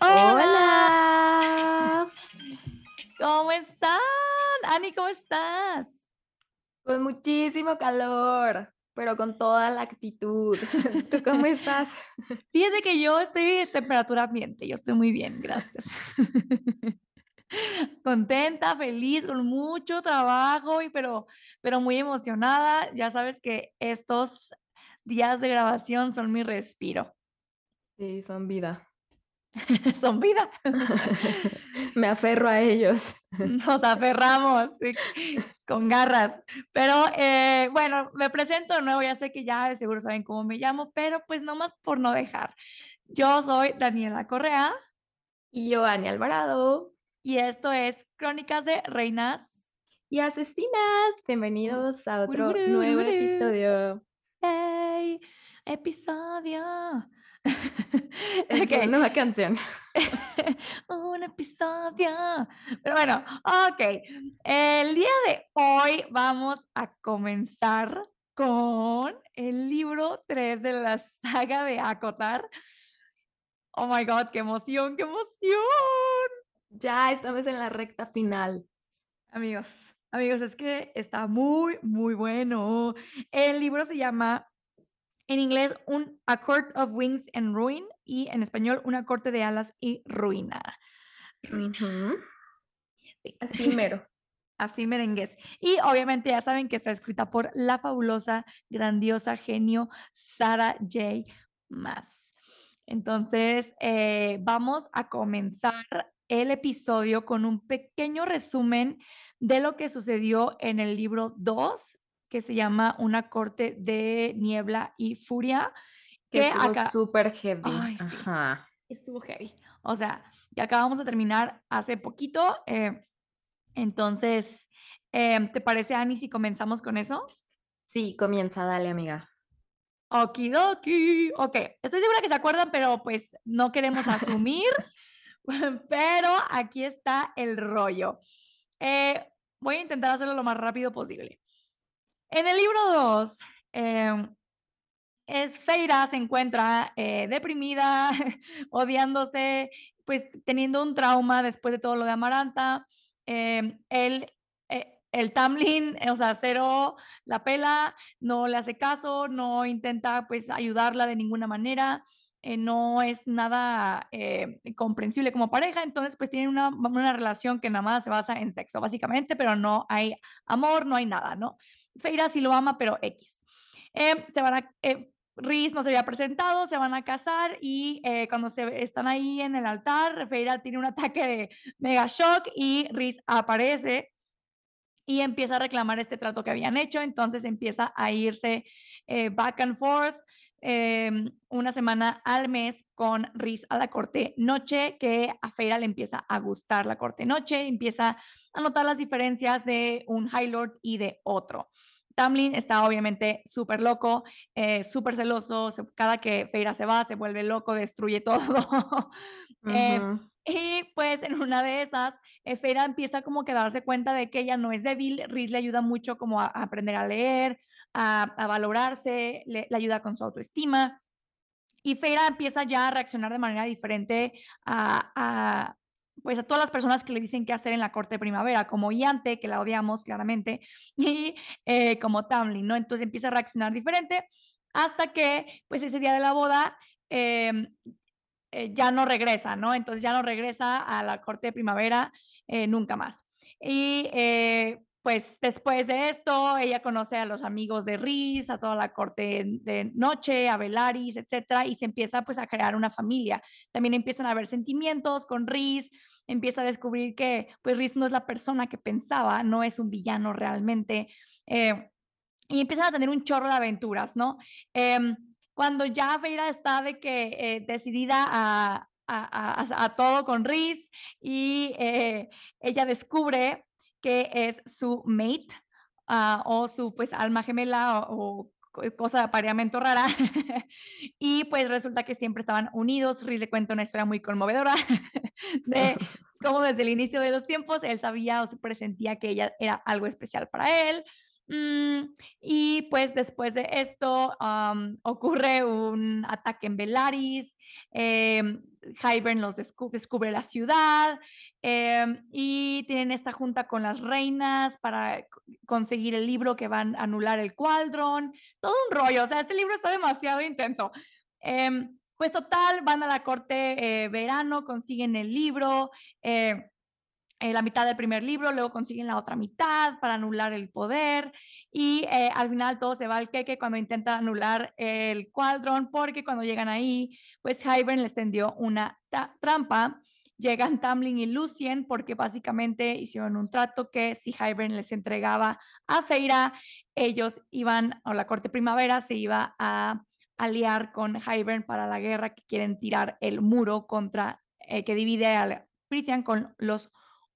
Hola. ¿Cómo están? Ani, ¿cómo estás? Con muchísimo calor, pero con toda la actitud. ¿Tú cómo estás? Fíjate que yo estoy de temperatura ambiente, yo estoy muy bien, gracias. Contenta, feliz, con mucho trabajo, y pero, pero muy emocionada. Ya sabes que estos días de grabación son mi respiro. Sí, son vida. son vida. Me aferro a ellos. Nos aferramos sí, con garras. Pero eh, bueno, me presento de nuevo, ya sé que ya de seguro saben cómo me llamo, pero pues nomás por no dejar. Yo soy Daniela Correa. Y yo, Ani Alvarado. Y esto es Crónicas de Reinas y Asesinas. Bienvenidos a otro nuevo episodio. ¡Hey! Episodio. Es una nueva canción. un episodio. Pero bueno, ok. El día de hoy vamos a comenzar con el libro 3 de la saga de Akotar. Oh my god, qué emoción, qué emoción. Ya estamos en la recta final. Amigos, amigos, es que está muy, muy bueno. El libro se llama en inglés un A Court of Wings and Ruin y en español una corte de alas y ruina. Sí. Así mero. Así merengues. Y obviamente ya saben que está escrita por la fabulosa, grandiosa genio Sarah J. Maas. Entonces, eh, vamos a comenzar el episodio con un pequeño resumen de lo que sucedió en el libro 2, que se llama Una corte de niebla y furia. Que Que estuvo acá súper heavy. Ay, sí. Ajá. estuvo heavy. O sea, que acabamos de terminar hace poquito. eh, entonces, em, ¿te parece, Ani, si comenzamos con eso? Sí, comienza, dale, amiga. Okidoki. Ok, estoy segura que se acuerdan, pero pues no queremos asumir. pero aquí está el rollo. Eh, voy a intentar hacerlo lo más rápido posible. En el libro 2, es Feira se encuentra eh, deprimida, odiándose, pues teniendo un trauma después de todo lo de Amaranta. Eh, él, eh, el Tamlin, o sea, cero la pela, no le hace caso, no intenta pues ayudarla de ninguna manera. Eh, no es nada eh, comprensible como pareja, entonces pues tienen una, una relación que nada más se basa en sexo, básicamente, pero no hay amor, no hay nada, ¿no? Feira sí lo ama, pero X. Eh, se van a, eh, Riz no se había presentado, se van a casar y eh, cuando se están ahí en el altar, Feira tiene un ataque de mega shock y Riz aparece y empieza a reclamar este trato que habían hecho, entonces empieza a irse back and forth eh, una semana al mes con Riz a la corte noche, que a Feira le empieza a gustar la corte noche, empieza a notar las diferencias de un High Lord y de otro. Tamlin está obviamente súper loco, eh, súper celoso, cada que Feira se va, se vuelve loco, destruye todo. Eh, Ujú. y pues en una de esas, eh, Feira empieza como que a darse cuenta de que ella no es débil, Riz le ayuda mucho como a, a aprender a leer, a, valorarse, le, ayuda con su autoestima. Y Feira empieza ya a reaccionar de manera diferente a, pues a todas las personas que le dicen qué hacer en la corte de primavera, como Iante, que la odiamos claramente, y eh, como Tamlin, ¿no? Entonces empieza a reaccionar diferente hasta que, pues ese día de la boda, eh, eh, ya no regresa, ¿no? Entonces ya no regresa a la corte de primavera eh, nunca más. Y eh, pues después de esto, ella conoce a los amigos de Riz, a toda la corte de noche, a Velaris, etcétera, y se empieza pues a crear una familia. También empiezan a haber sentimientos con Riz, empieza a descubrir que pues Riz no es la persona que pensaba, no es un villano realmente. eh, y empiezan a tener un chorro de aventuras, ¿no? Em, cuando ya Feira está de que eh, decidida a, todo con Riz y eh, ella descubre que es su mate uh, o su pues alma gemela o, o cosa de apareamiento rara y pues resulta que siempre estaban unidos. Riz le cuenta una historia muy conmovedora de cómo desde el inicio de los tiempos él sabía o se presentía que ella era algo especial para él Mm, y pues después de esto ocurre un ataque en Velaris, eh, los descubre la ciudad em, y tienen esta junta con las reinas para conseguir el libro que van a anular el cualdrón, todo un rollo, o sea, este libro está demasiado intenso. Em, pues total, van a la corte eh, verano, consiguen el libro. Eh, eh, la mitad del primer libro, luego consiguen la otra mitad para anular el poder y eh, al final todo se va al queque cuando intenta anular el cuadrón porque cuando llegan ahí, pues Hybern les tendió una trampa. Llegan Tamlin y Lucien porque básicamente hicieron un trato que si Hybern les entregaba a Feira, ellos iban, o la corte primavera se iba a aliar con Hybern para la guerra que quieren tirar el muro contra, eh, que divide a Prithian con los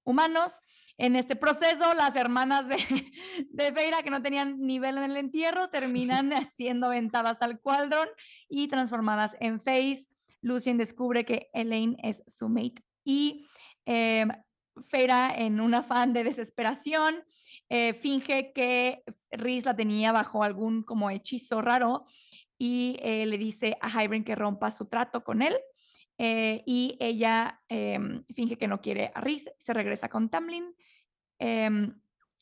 humanos. En este proceso, las hermanas de, de Feira, que no tenían nivel en el entierro, terminan siendo aventadas al cuadrón y transformadas en Face. Lucien descubre que Elaine es su mate y eh, Feira, en un afán de desesperación, eh, finge que Rhys la tenía bajo algún como hechizo raro y eh, le dice a Hybern que rompa su trato con él eh, y ella em, finge que no quiere a Rhys, se regresa con Tamlin. Eh,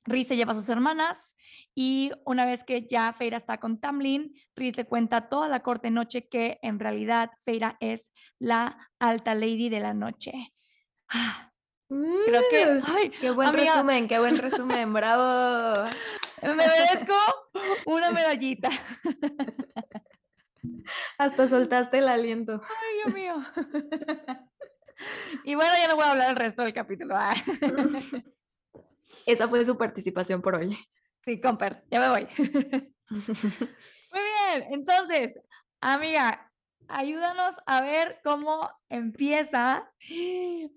Rhys se lleva a sus hermanas y una vez que ya Feira está con Tamlin, Rhys le cuenta a toda la corte noche que en realidad Feira es la alta lady de la noche. Creo que, ay, qué buen resumen, qué buen resumen, bravo. Me merezco una medallita. Hasta soltaste el aliento. Ay, Dios mío. Y bueno, ya no voy a hablar el resto del capítulo. Ah. Esa fue su participación por hoy. Sí, Comper, ya me voy. Muy bien, entonces, amiga, ayúdanos a ver cómo empieza.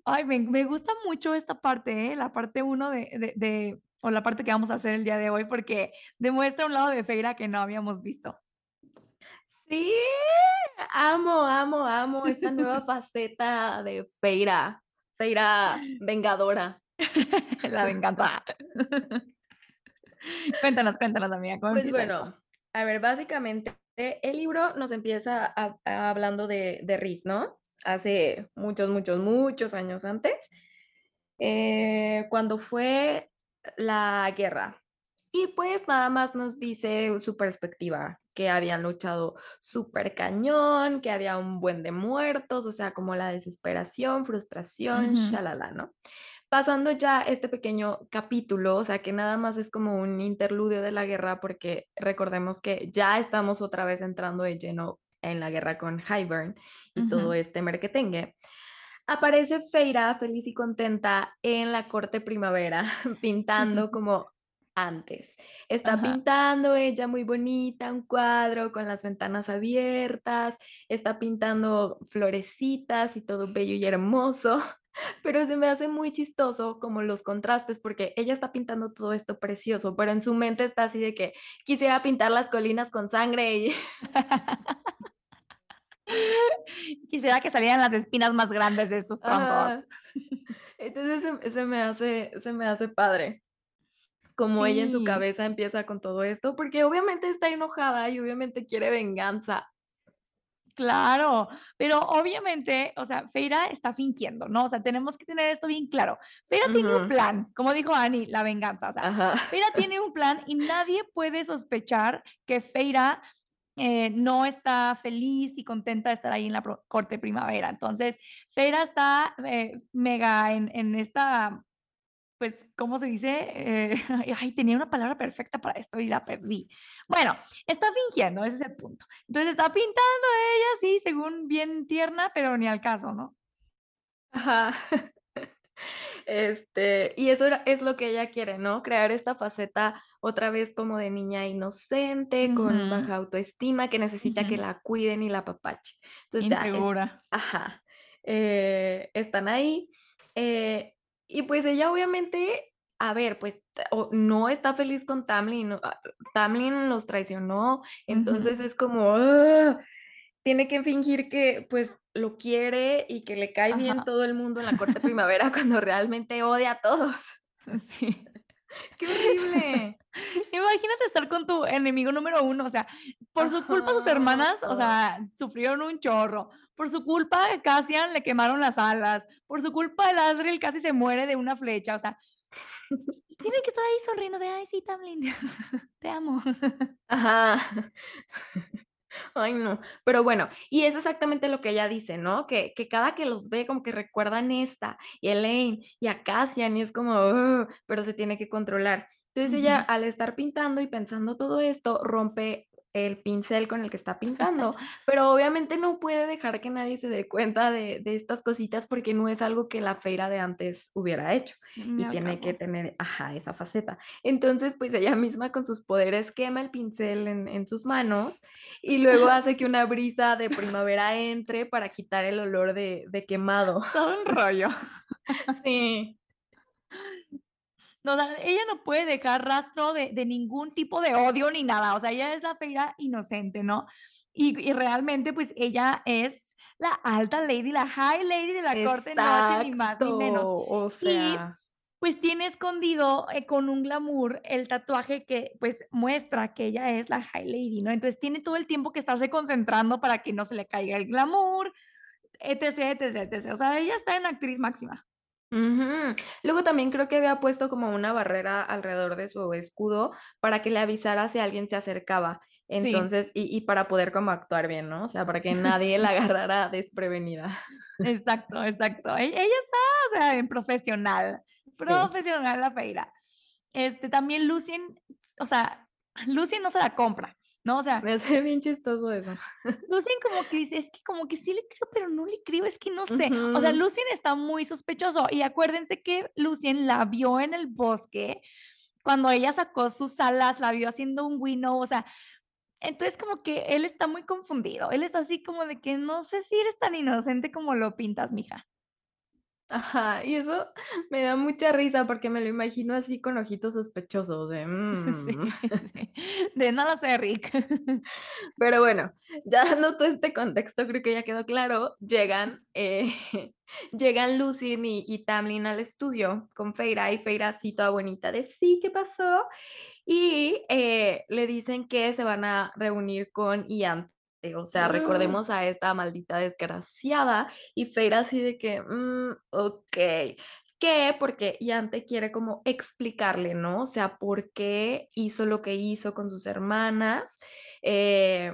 Ay, me, gusta mucho esta parte, ¿eh? la parte uno de, de, o la parte que vamos a hacer el día de hoy, porque demuestra un lado de Feira que no habíamos visto. Sí, amo, amo, amo esta nueva faceta de Feira, Feira vengadora. La venganza. cuéntanos, cuéntanos, amiga. pues bueno, a ver, básicamente el libro nos empieza hablando de, de Riz, ¿no? Hace muchos, muchos, muchos años antes, eh, cuando fue la guerra. Y pues nada más nos dice su perspectiva, que habían luchado súper cañón, que había un buen de muertos, o sea, como la desesperación, frustración, shalala, ¿no? Pasando ya este pequeño capítulo, o sea, que nada más es como un interludio de la guerra, porque recordemos que ya estamos otra vez entrando de lleno en la guerra con Hybern y todo este merquetengue. Aparece Feira feliz y contenta en la corte primavera, pintando como antes. Está pintando ella muy bonita, un cuadro con las ventanas abiertas, está pintando florecitas y todo bello y hermoso, pero se me hace muy chistoso como los contrastes porque ella está pintando todo esto precioso, pero en su mente está así de que quisiera pintar las colinas con sangre y... Quisiera que salieran las espinas más grandes de estos troncos. Entonces se, me hace, se me hace padre como ella en su cabeza empieza con todo esto, porque obviamente está enojada y obviamente quiere venganza. Claro, pero obviamente, o sea, Feira está fingiendo, ¿no? O sea, tenemos que tener esto bien claro. Feira tiene un plan, como dijo Annie, la venganza. O sea, Feira tiene un plan y nadie puede sospechar que Feira eh, no está feliz y contenta de estar ahí en la corte primavera. Entonces, Feira está eh, mega en, en esta pues, ¿cómo se dice? Eh, ay, tenía una palabra perfecta para esto y la perdí. Bueno, está fingiendo, ese es el punto. Entonces está pintando ella, sí, según bien tierna, pero ni al caso, ¿no? Ajá. Este, y eso es lo que ella quiere, ¿no? Crear esta faceta otra vez como de niña inocente, con baja autoestima, que necesita que la cuiden y la papache. Entonces, Insegura. ajá. Eh, están ahí. Eh, y pues ella obviamente, a ver, pues no está feliz con Tamlin, ah, Tamlin los traicionó, entonces es como, ¡ah! tiene que fingir que pues lo quiere y que le cae bien todo el mundo en la corte primavera cuando realmente odia a todos. Sí. ¡Qué horrible! Imagínate enemigo número uno, o sea, por su culpa sus hermanas, o sea, sufrieron un chorro. Por su culpa Cassian le quemaron las alas. Por su culpa el Asriel casi se muere de una flecha, o sea, tiene que estar ahí sonriendo de, ay, sí, Tamlin, te amo. Ajá. Ay, no. Pero bueno, y es exactamente lo que ella dice, ¿no? Que, que cada que los ve, como que recuerdan esta, y Elaine, y a Cassian, y es como, pero se tiene que controlar. Entonces ella, al estar pintando y pensando todo esto, rompe el pincel con el que está pintando, pero obviamente no puede dejar que nadie se dé cuenta de, estas cositas porque no es algo que la feira de antes hubiera hecho y tiene que tener, ajá, esa faceta. Entonces, pues ella misma con sus poderes quema el pincel en, sus manos y luego hace que una brisa de primavera entre para quitar el olor de, de quemado. Todo un rollo. Sí. No, ella no puede dejar rastro de, ningún tipo de odio ni nada. O sea, ella es la feira inocente, ¿no? Y, realmente, pues ella es la alta lady, la high lady de la corte noche, ni más ni menos. O sea. Y pues tiene escondido eh, con un glamour el tatuaje que pues muestra que ella es la high lady, ¿no? Entonces tiene todo el tiempo que estarse concentrando para que no se le caiga el glamour, etc, etc, etc. O sea, ella está en actriz máxima. Luego también creo que había puesto como una barrera alrededor de su escudo para que le avisara si alguien se acercaba. Entonces, y, para poder como actuar bien, ¿no? O sea, para que nadie la agarrara desprevenida. Exacto, exacto. E, ella está, o sea, en profesional, profesional la feira. Este, también Lucien, o sea, Lucien no se la compra. ¿No? O sea, me hace bien chistoso eso. Lucien como que dice, es que como que sí le creo, pero no le creo, es que no sé. O sea, Lucien está muy sospechoso y acuérdense que Lucien la vio en el bosque cuando ella sacó sus alas, la vio haciendo un winnow, o sea, entonces como que él está muy confundido. Él está así como de que no sé si eres tan inocente como lo pintas, mija. Ajá, y eso me da mucha risa porque me lo imagino así con ojitos sospechosos de, mm". de nada sé, Rick. Pero bueno, ya dando todo este contexto, creo que ya quedó claro, llegan, eh, llegan Lucy y, y, Tamlin al estudio con Feira y Feira así toda bonita de, sí, ¿qué pasó? Y eh, le dicen que se van a reunir con Ian o sea, recordemos a esta maldita desgraciada y Feira así de que, mm, ok, ¿qué? Porque Yante quiere como explicarle, ¿no? O sea, ¿por qué hizo lo que hizo con sus hermanas? Eh,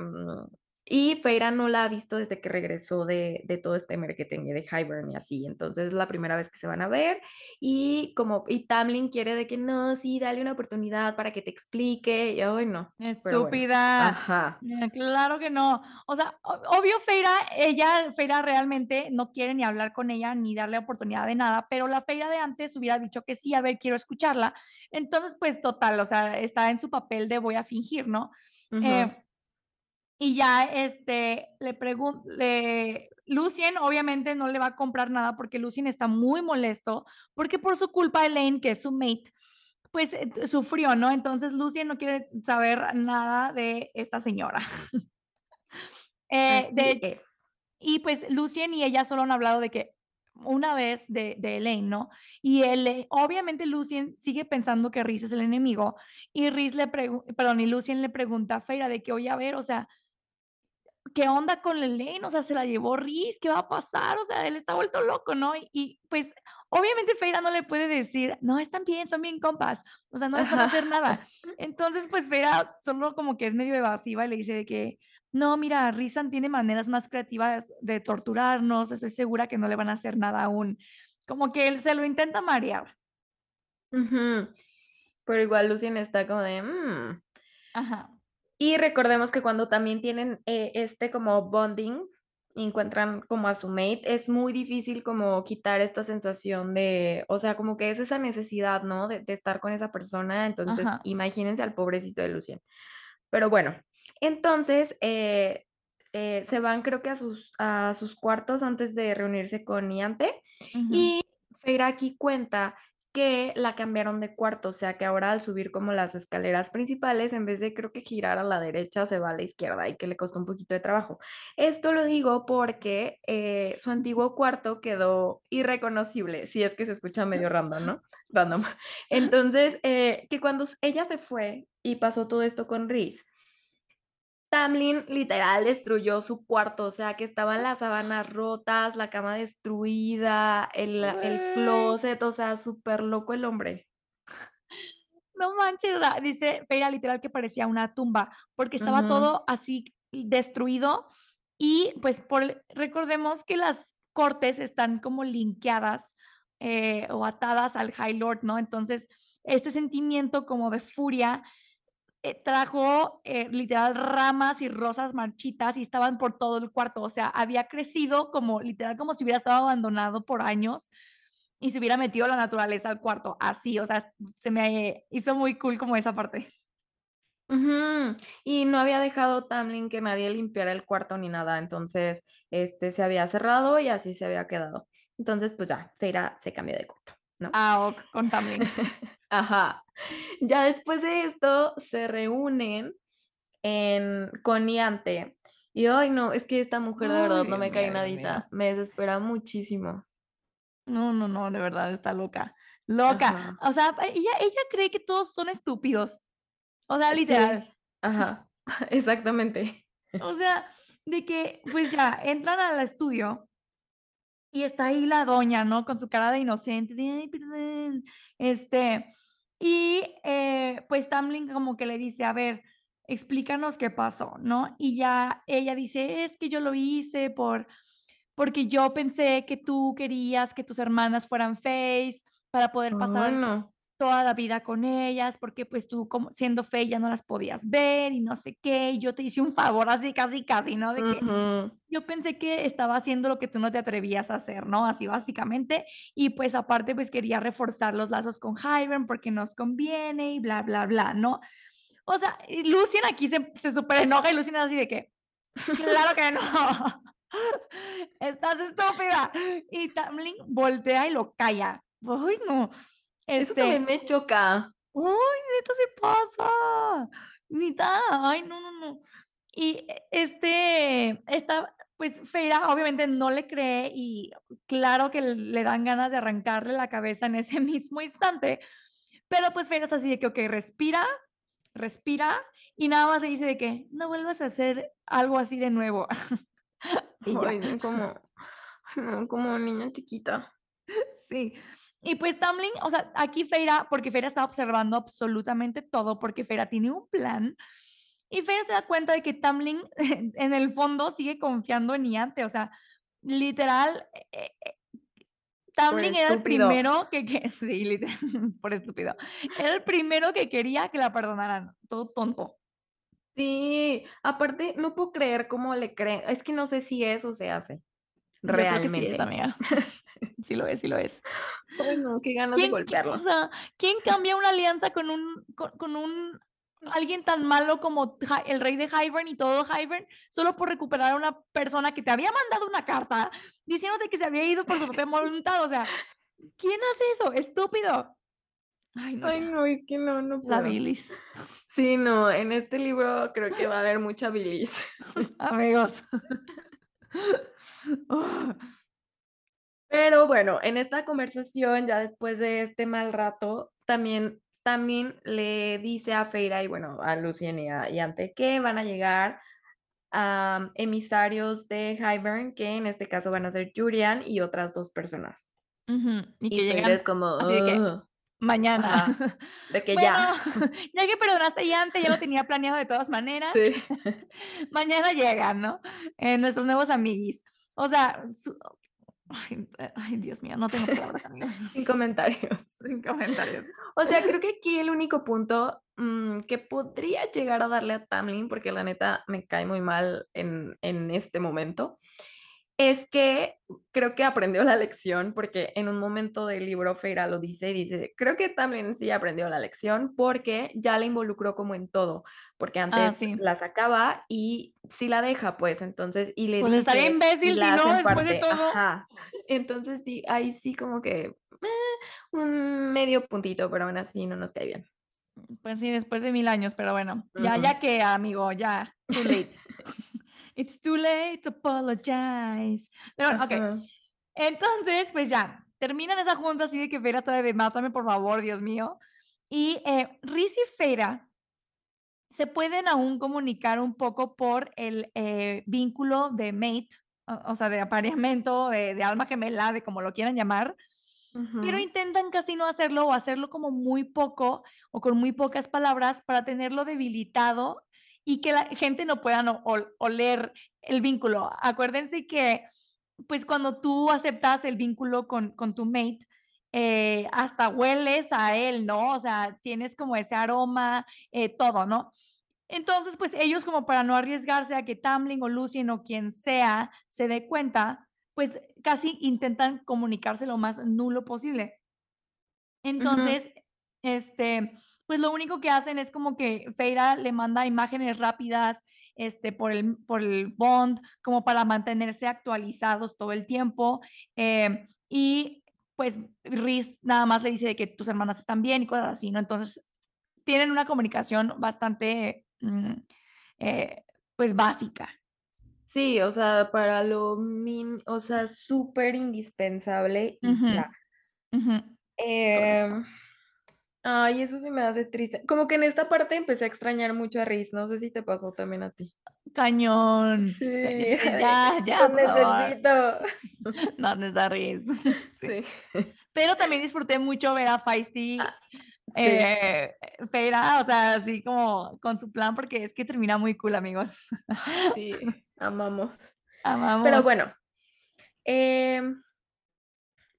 y Feira no la ha visto desde que regresó de, de todo este tenía de Hybern y así. Entonces es la primera vez que se van a ver. Y como, y Tamlin quiere de que no, sí, dale una oportunidad para que te explique. Y hoy no. Estúpida. Ajá. Eh, claro que no. O sea, obvio, Feira, ella, Feira realmente no quiere ni hablar con ella ni darle oportunidad de nada, pero la Feira de antes hubiera dicho que sí, a ver, quiero escucharla. Entonces, pues total, o sea, está en su papel de voy a fingir, ¿no? eh, y ya este, le pregunto, Lucien obviamente no le va a comprar nada porque Lucien está muy molesto porque por su culpa Elaine, que es su mate, pues eh, sufrió, ¿no? Entonces Lucien no quiere saber nada de esta señora. eh, de, Y pues Lucien y ella solo han hablado de que una vez de, de Elaine, ¿no? Y él, obviamente Lucien sigue pensando que Riz es el enemigo y Riz le pregunta, perdón, y Lucien le pregunta a Feira de que, oye, a ver, o sea, ¿qué onda con Elaine? O sea, se la llevó Riz, ¿qué va a pasar? O sea, él está vuelto loco, ¿no? Y, pues, obviamente Feira no le puede decir, no, están bien, son bien compas, o sea, no les va a hacer nada. Entonces, pues Feira solo como que es medio evasiva y le dice de que, no, mira, Rizan tiene maneras más creativas de torturarnos, estoy segura que no le van a hacer nada aún. Como que él se lo intenta marear. Pero igual Lucien está como de, mmm. Ajá. Y recordemos que cuando también tienen eh, este como bonding, encuentran como a su mate, es muy difícil como quitar esta sensación de, o sea, como que es esa necesidad, ¿no? De, estar con esa persona. Entonces, imagínense al pobrecito de Lucien. Pero bueno, entonces eh, eh, se van creo que a sus, a sus cuartos antes de reunirse con Niante. Y Feira aquí cuenta que la cambiaron de cuarto, o sea, que ahora al subir como las escaleras principales, en vez de creo que girar a la derecha, se va a la izquierda y que le costó un poquito de trabajo. Esto lo digo porque eh, su antiguo cuarto quedó irreconocible, si es que se escucha medio random, ¿no? Random. Entonces, eh, que cuando ella se fue y pasó todo esto con Reese, Tamlin literal destruyó su cuarto, o sea, que estaban las sábanas rotas, la cama destruida, el, el closet, o sea, súper loco el hombre. No manches, dice Feira literal que parecía una tumba, porque estaba todo así destruido y pues por, recordemos que las cortes están como linkeadas eh, o atadas al High Lord, ¿no? Entonces, este sentimiento como de furia eh, trajo eh, literal ramas y rosas marchitas y estaban por todo el cuarto. O sea, había crecido como literal como si hubiera estado abandonado por años y se hubiera metido la naturaleza al cuarto. Así, o sea, se me hizo muy cool como esa parte. Y no había dejado Tamlin que nadie limpiara el cuarto ni nada, entonces este se había cerrado y así se había quedado. Entonces, pues ya, Feira se cambió de cuarto, ¿no? Ah, ok, con Tamlin. Ajá. Ya después de esto se reúnen en, con Niante. Y ay, no, es que esta mujer de verdad no me cae nadita. Me desespera muchísimo. No, no, no, de verdad está loca. Loca. O sea, ella, ella cree que todos son estúpidos. O sea, literal. Ajá, exactamente. O sea, de que pues ya entran al estudio y está ahí la doña, ¿no? Con su cara de inocente, de, ay, perdón. Este, y eh, pues Tamlin como que le dice, a ver, explícanos qué pasó, ¿no? Y ya ella dice, es que yo lo hice por, porque yo pensé que tú querías que tus hermanas fueran face para poder pasar toda la vida con ellas, porque pues tú como siendo fe ya no las podías ver y no sé qué, y yo te hice un favor así casi casi, ¿no? De que yo pensé que estaba haciendo lo que tú no te atrevías a hacer, ¿no? Así básicamente, y pues aparte pues quería reforzar los lazos con Hyven porque nos conviene y bla, bla, bla, ¿no? O sea, Lucien aquí se, se súper enoja y Lucien es así de que, claro que no. Estás estúpida. Y Tamlin voltea y lo calla. Uy, no. Eso también este me choca. Uy, neta se pasa. Neta, ay, no, no, no. Y e, este, esta, pues Feira obviamente no le cree y claro que le dan ganas de arrancarle la cabeza en ese mismo instante. Pero pues Feira está así de que, ok, respira, respira y nada más le dice de que no vuelvas a hacer algo así de nuevo. Ay, como, como niña chiquita. Sí. Y pues Tamlin, o sea, aquí Feira, porque Feira está observando absolutamente todo, porque Feira tiene un plan. Y Feira se da cuenta de que Tamlin en el fondo sigue confiando en Niante, o sea, literal, eh, eh, Tamlin era el primero que, que sí, literal, por estúpido, era el primero que quería que la perdonaran, todo tonto. Sí, aparte, no puedo creer cómo le creen, es que no sé si eso se hace. Realmente. sí, amiga. Sí lo es, sí lo es. Ay, no, qué ganas de golpearlo. O sea, ¿quién cambia una alianza con un, con, un alguien tan malo como el rey de Hybern y todo Hybern solo por recuperar a una persona que te había mandado una carta diciéndote que se había ido por su propia voluntad? O sea, ¿quién hace eso? Estúpido. Ay, no, Ay, no es que no, no puedo. La bilis. Sí, no, en este libro creo que va a haber mucha bilis. Amigos. Pero bueno, en esta conversación, ya después de este mal rato, también, también le dice a Feira y bueno, a Lucien y a Ante que van a llegar emisarios de Hybern, que en este caso van a ser Julian y otras dos personas. Y que llegan como mañana. de que ya. Ya que perdonaste ya antes, ya lo tenía planeado de todas maneras. mañana llegan, ¿no? Eh, nuestros nuevos amiguis. O sea, ay, Dios mío, no tengo palabras, amigos. Sin comentarios. Sin comentarios. O sea, creo que aquí el único punto mm, que podría llegar a darle a Tamlin, porque la neta me cae muy mal en, en este momento, Es que creo que aprendió la lección porque en un momento del libro Feira lo dice y dice, creo que también sí aprendió la lección porque ya la involucró como en todo, porque Ah, antes sí. la sacaba y sí la deja, pues, entonces, y le Pues dice estaría imbécil si no, después de todo. ajá. Entonces sí, ahí sí como que, eh, un medio puntito, pero aún así no nos cae bien. Pues sí, después de 1000 años, pero bueno, ya ya que, amigo, ya, too late. It's too late to apologize. Pero bueno. Ajá. Entonces, pues ya, terminan esa junta así de que Feyre todavía de mátame, por favor, Dios mío. Y, eh, Rhys y Feyre se pueden aún comunicar un poco por el, eh, vínculo de mate, o o sea, de apareamiento, de de alma gemela, de como lo quieran llamar, pero intentan casi no hacerlo, o hacerlo como muy poco, o con muy pocas palabras para tenerlo debilitado y que la gente no pueda no ol oler el vínculo. Acuérdense que, pues, cuando tú aceptas el vínculo con con tu mate, eh, hasta hueles a él, ¿no? O sea, tienes como ese aroma, eh, todo, ¿no? Entonces, pues, ellos como para no arriesgarse a que Tamlin o Lucien o quien sea se dé cuenta, pues, casi intentan comunicarse lo más nulo posible. Entonces, este, pues, lo único que hacen es como que Feyre le manda imágenes rápidas, este, por el por el bond, como para mantenerse actualizados todo el tiempo, em, y, pues, Rhys nada más le dice de que tus hermanas están bien y cosas así, ¿no? Entonces, tienen una comunicación bastante, mm, eh, pues, básica. Sí, o sea, para lo min o sea, súper indispensable y ya. Em, ay, eso sí me hace triste. Como que en esta parte empecé a extrañar mucho a Rhys, no sé si te pasó también a ti. Cañón. Sí, Ya este, ya, lo ya, favor. necesito. ¿Dónde está Rhys? Sí. Sí. Pero también disfruté mucho ver a Feisty, Ah, sí. eh, Feyre, o sea, así como con su plan, porque es que termina muy cool, amigos. Sí, amamos. Pero Amamos. bueno, em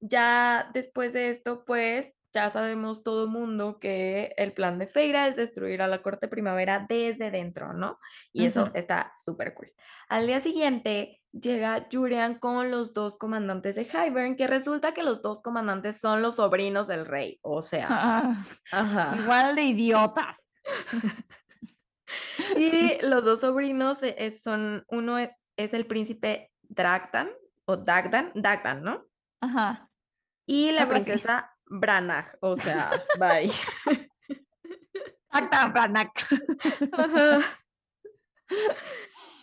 ya después de esto, pues, ya sabemos todo mundo que el plan de Feyre es destruir a la Corte Primavera desde dentro, ¿no? Y eso está supercool. Al día siguiente llega Jurian con los 2 comandantes de Hybern, que resulta que los 2 comandantes son los sobrinos del rey, o sea ajá. Igual de idiotas. Y los 2 sobrinos, eh eh, son uno e es el príncipe Dragdan o Dagdan, Dagdan, ¿no? Ajá. Y la princesa Branag, o sea, bye. Ajá.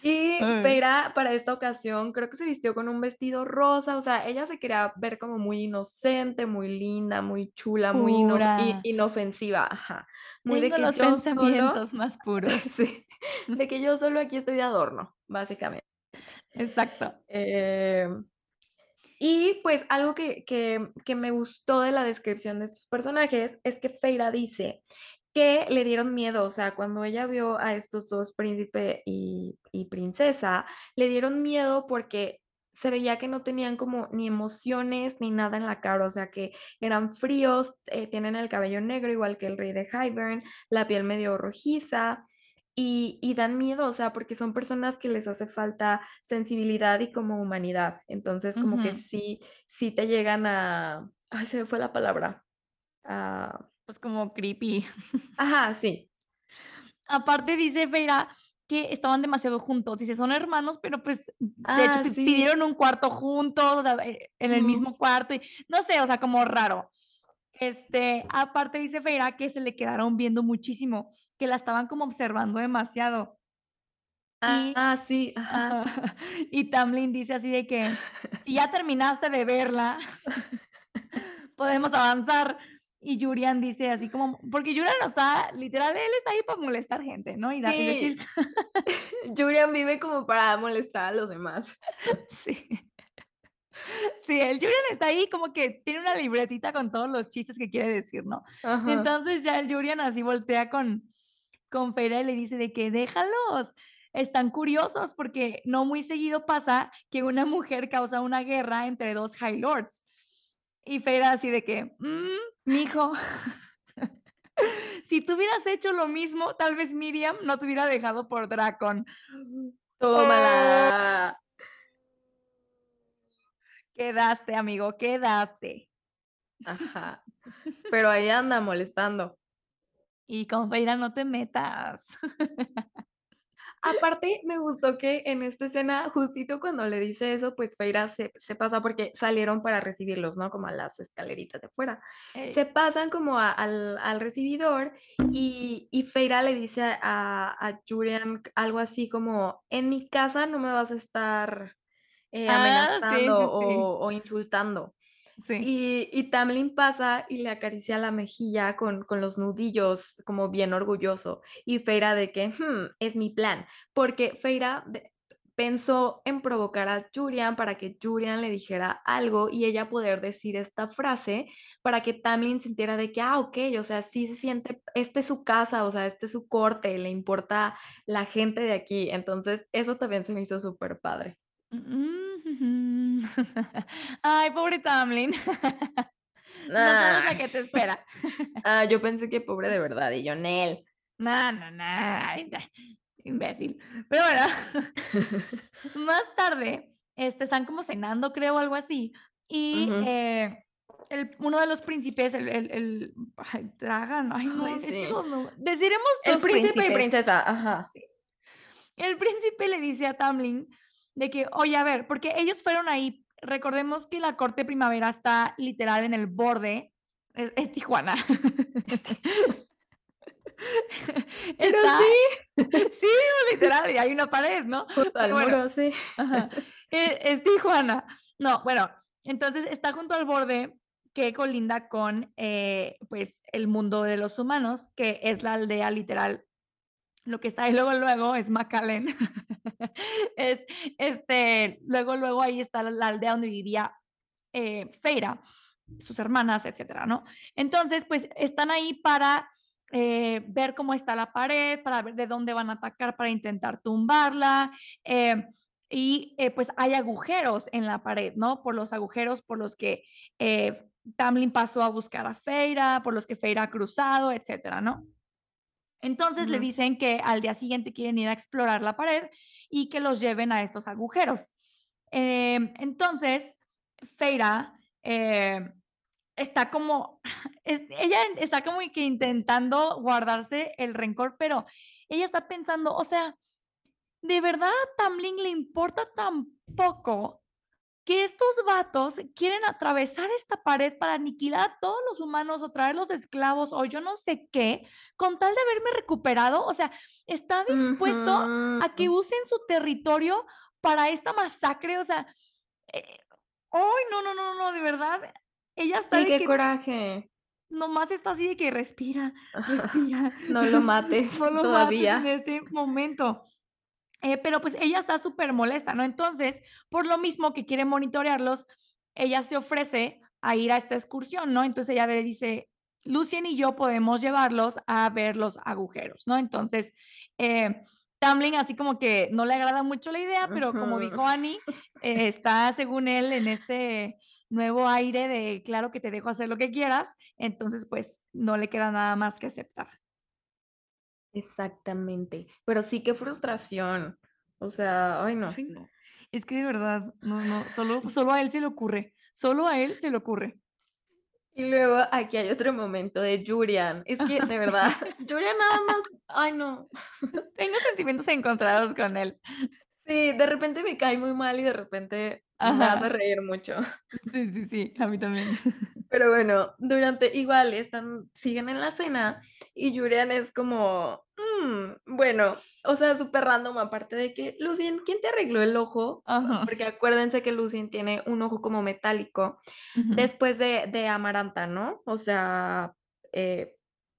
Y. Feyre, para esta ocasión, creo que se vistió con un vestido rosa, o sea, ella se quería ver como muy inocente, muy linda, muy chula, muy ino inofensiva, ajá. Muy de que los yo solo pensamientos más puros. sí, de que yo solo aquí estoy de adorno, básicamente. Exacto. Em, y, pues, algo que que me gustó de la descripción de estos personajes es que Feyre dice que le dieron miedo, o sea, cuando ella vio a estos 2 príncipe y y princesa, le dieron miedo porque se veía que no tenían como ni emociones ni nada en la cara, o sea, que eran fríos, eh, tienen el cabello negro igual que el rey de Hybern, la piel medio rojiza, y y dan miedo, o sea, porque son personas que les hace falta sensibilidad y como humanidad. Entonces, como que sí sí te llegan a ay, se me fue la palabra, Pues, como creepy. Ajá, sí. Aparte dice Feyre que estaban demasiado juntos, dice: "Son hermanos, pero, pues, de hecho, Ah, sí. pidieron un cuarto juntos, o sea, eh, en el mismo cuarto", y no sé, o sea, como raro. Este, aparte dice Feyre que se le quedaron viendo muchísimo, que la estaban como observando demasiado. Y Ah, sí, ajá. y Tamlin dice así de que: "Si ya terminaste de verla, podemos avanzar". Y Jurian dice así como porque Jurian no está literal, él está ahí para molestar gente, ¿no? Y da y decir Sí. Jurian vive como para molestar a los demás. Sí. Sí, el Jurian está ahí como que tiene una libretita con todos los chistes que quiere decir, ¿no? Ajá. Entonces, ya el Jurian así voltea con con Feyre y le dice de que: "Déjalos, están curiosos", porque no muy seguido pasa que una mujer causa una guerra entre 2 High Lords. Y Feyre así de que: "Mm, mijo, si tú hubieras hecho lo mismo, tal vez Miriam no te hubiera dejado por Drakon". ¡Oh! Tómala. Quedaste, amigo, quedaste. Ajá. Pero ahí anda molestando. Y con Feira no te metas. Aparte, me gustó que en esta escena, justito cuando le dice eso, pues Feira se, se pasa porque salieron para recibirlos, ¿no? Como a las escaleritas de fuera. Se pasan como a- al, al recibidor y, y Feira le dice a, a Julian algo así como, en mi casa no me vas a estar eh, Ah, amenazando sí, sí. o, o insultando. Y, y Tamlin pasa y le acaricia la mejilla con, con los nudillos, como bien orgulloso. Y Feira de que, "Hmm, es mi plan. Porque Feira de- pensó en provocar a Julian para que Julian le dijera algo y ella poder decir esta frase para que Tamlin sintiera de que, ah, ok, o sea, sí se siente, esta es su casa, o sea, este es su corte, le importa la gente de aquí. Entonces, eso también se me hizo súper padre. Mm, Ay, pobre Tamlin. No sabes la que te espera. Ah, yo pensé que pobre de verdad, y yo, Nel. No, no, no. ay, Imbécil. Pero bueno, más tarde, este, están como cenando, creo, algo así. Y eh, el- uno de los príncipes, el, el, el ay, Dragan, ay, no, Ay, es sí. nom- deciremos El príncipe y princesa, ajá. El príncipe le dice a Tamlin de que, oye, a ver, porque ellos fueron ahí, recordemos que la corte primavera está literal en el borde, es, es Tijuana. Pero Está- sí, sí, literal, y hay una pared, ¿no? bueno, muro, sí. Ajá. Eh, Es Tijuana. No, bueno, entonces está junto al borde que colinda con eh, pues el mundo de los humanos, que es la aldea literal. Lo que está ahí luego, luego es McAllen. es este, luego, luego ahí está la, aldea donde vivía eh, Feira, sus hermanas, etcétera, ¿no? Entonces, pues están ahí para eh, ver cómo está la pared, para ver de dónde van a atacar para intentar tumbarla. eh, y eh, pues hay agujeros en la pared, ¿no? Por los agujeros por los que Tamlin pasó a buscar a Feira, por los que Feira ha cruzado, etcétera, ¿no? Entonces le dicen que al día siguiente quieren ir a explorar la pared y que los lleven a estos agujeros. Em, entonces, Feira eh, está como, es- ella está como que intentando guardarse el rencor, pero ella está pensando, o sea, ¿de verdad a Tamlin le importa tan poco que estos vatos quieren atravesar esta pared para aniquilar a todos los humanos o traerlos de esclavos o yo no sé qué, con tal de haberme recuperado? O sea, está dispuesto a que usen su territorio para esta masacre, o sea, eh, ¡ay, no, no, no, no, de verdad! Ella está de qué que coraje. nomás está así de que respira, respira. No lo mates no lo mates en todavía. este momento. Eh, pero pues ella está súper molesta, ¿no? Entonces, por lo mismo que quiere monitorearlos, ella se ofrece a ir a esta excursión, ¿no? Entonces ella le dice, Lucien y yo podemos llevarlos a ver los agujeros, ¿no? Entonces, eh, Tamlin así como que no le agrada mucho la idea, pero como dijo Annie, eh, está según él en este nuevo aire de, claro que te dejo hacer lo que quieras, entonces pues no le queda nada más que aceptar. Exactamente. Pero sí, qué frustración. O sea, ay, no. Ay, no. Es que de verdad, no, no, solo, solo a él se le ocurre. Solo a él se le ocurre. Y luego aquí hay otro momento de Julian. Es que de verdad. Julian nada más, ay, no. Tengo sentimientos encontrados con él. Sí, de repente me cae muy mal y de repente me hace reír mucho. Sí, sí, sí, a mí también. Pero bueno, durante, igual están, siguen en la cena y Julian es como, "Mm, bueno, o sea, súper random, aparte de que, Lucien, ¿quién te arregló el ojo? Ajá. Porque acuérdense que Lucien tiene un ojo como metálico después de, de Amaranta, ¿no? O sea, eh,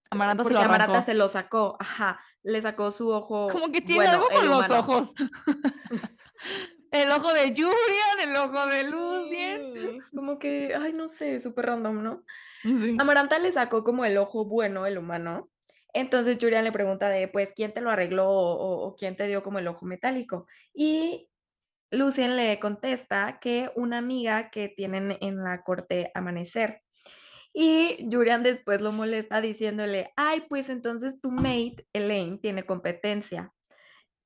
Amaranta se lo Amaranta se lo sacó, ajá, le sacó su ojo, Como que tiene bueno, algo con los ojos. El ojo de Julian, el ojo de Lucien. Como que, ay, no sé, súper random, ¿no? Sí. Amaranta le sacó como el ojo bueno, el humano. Entonces Julian le pregunta de, pues, ¿quién te lo arregló o quién te dio como el ojo metálico? Y Lucien le contesta que una amiga que tienen en la corte Amanecer. Y Julian después lo molesta diciéndole, ay, pues entonces tu mate, Elaine, tiene competencia.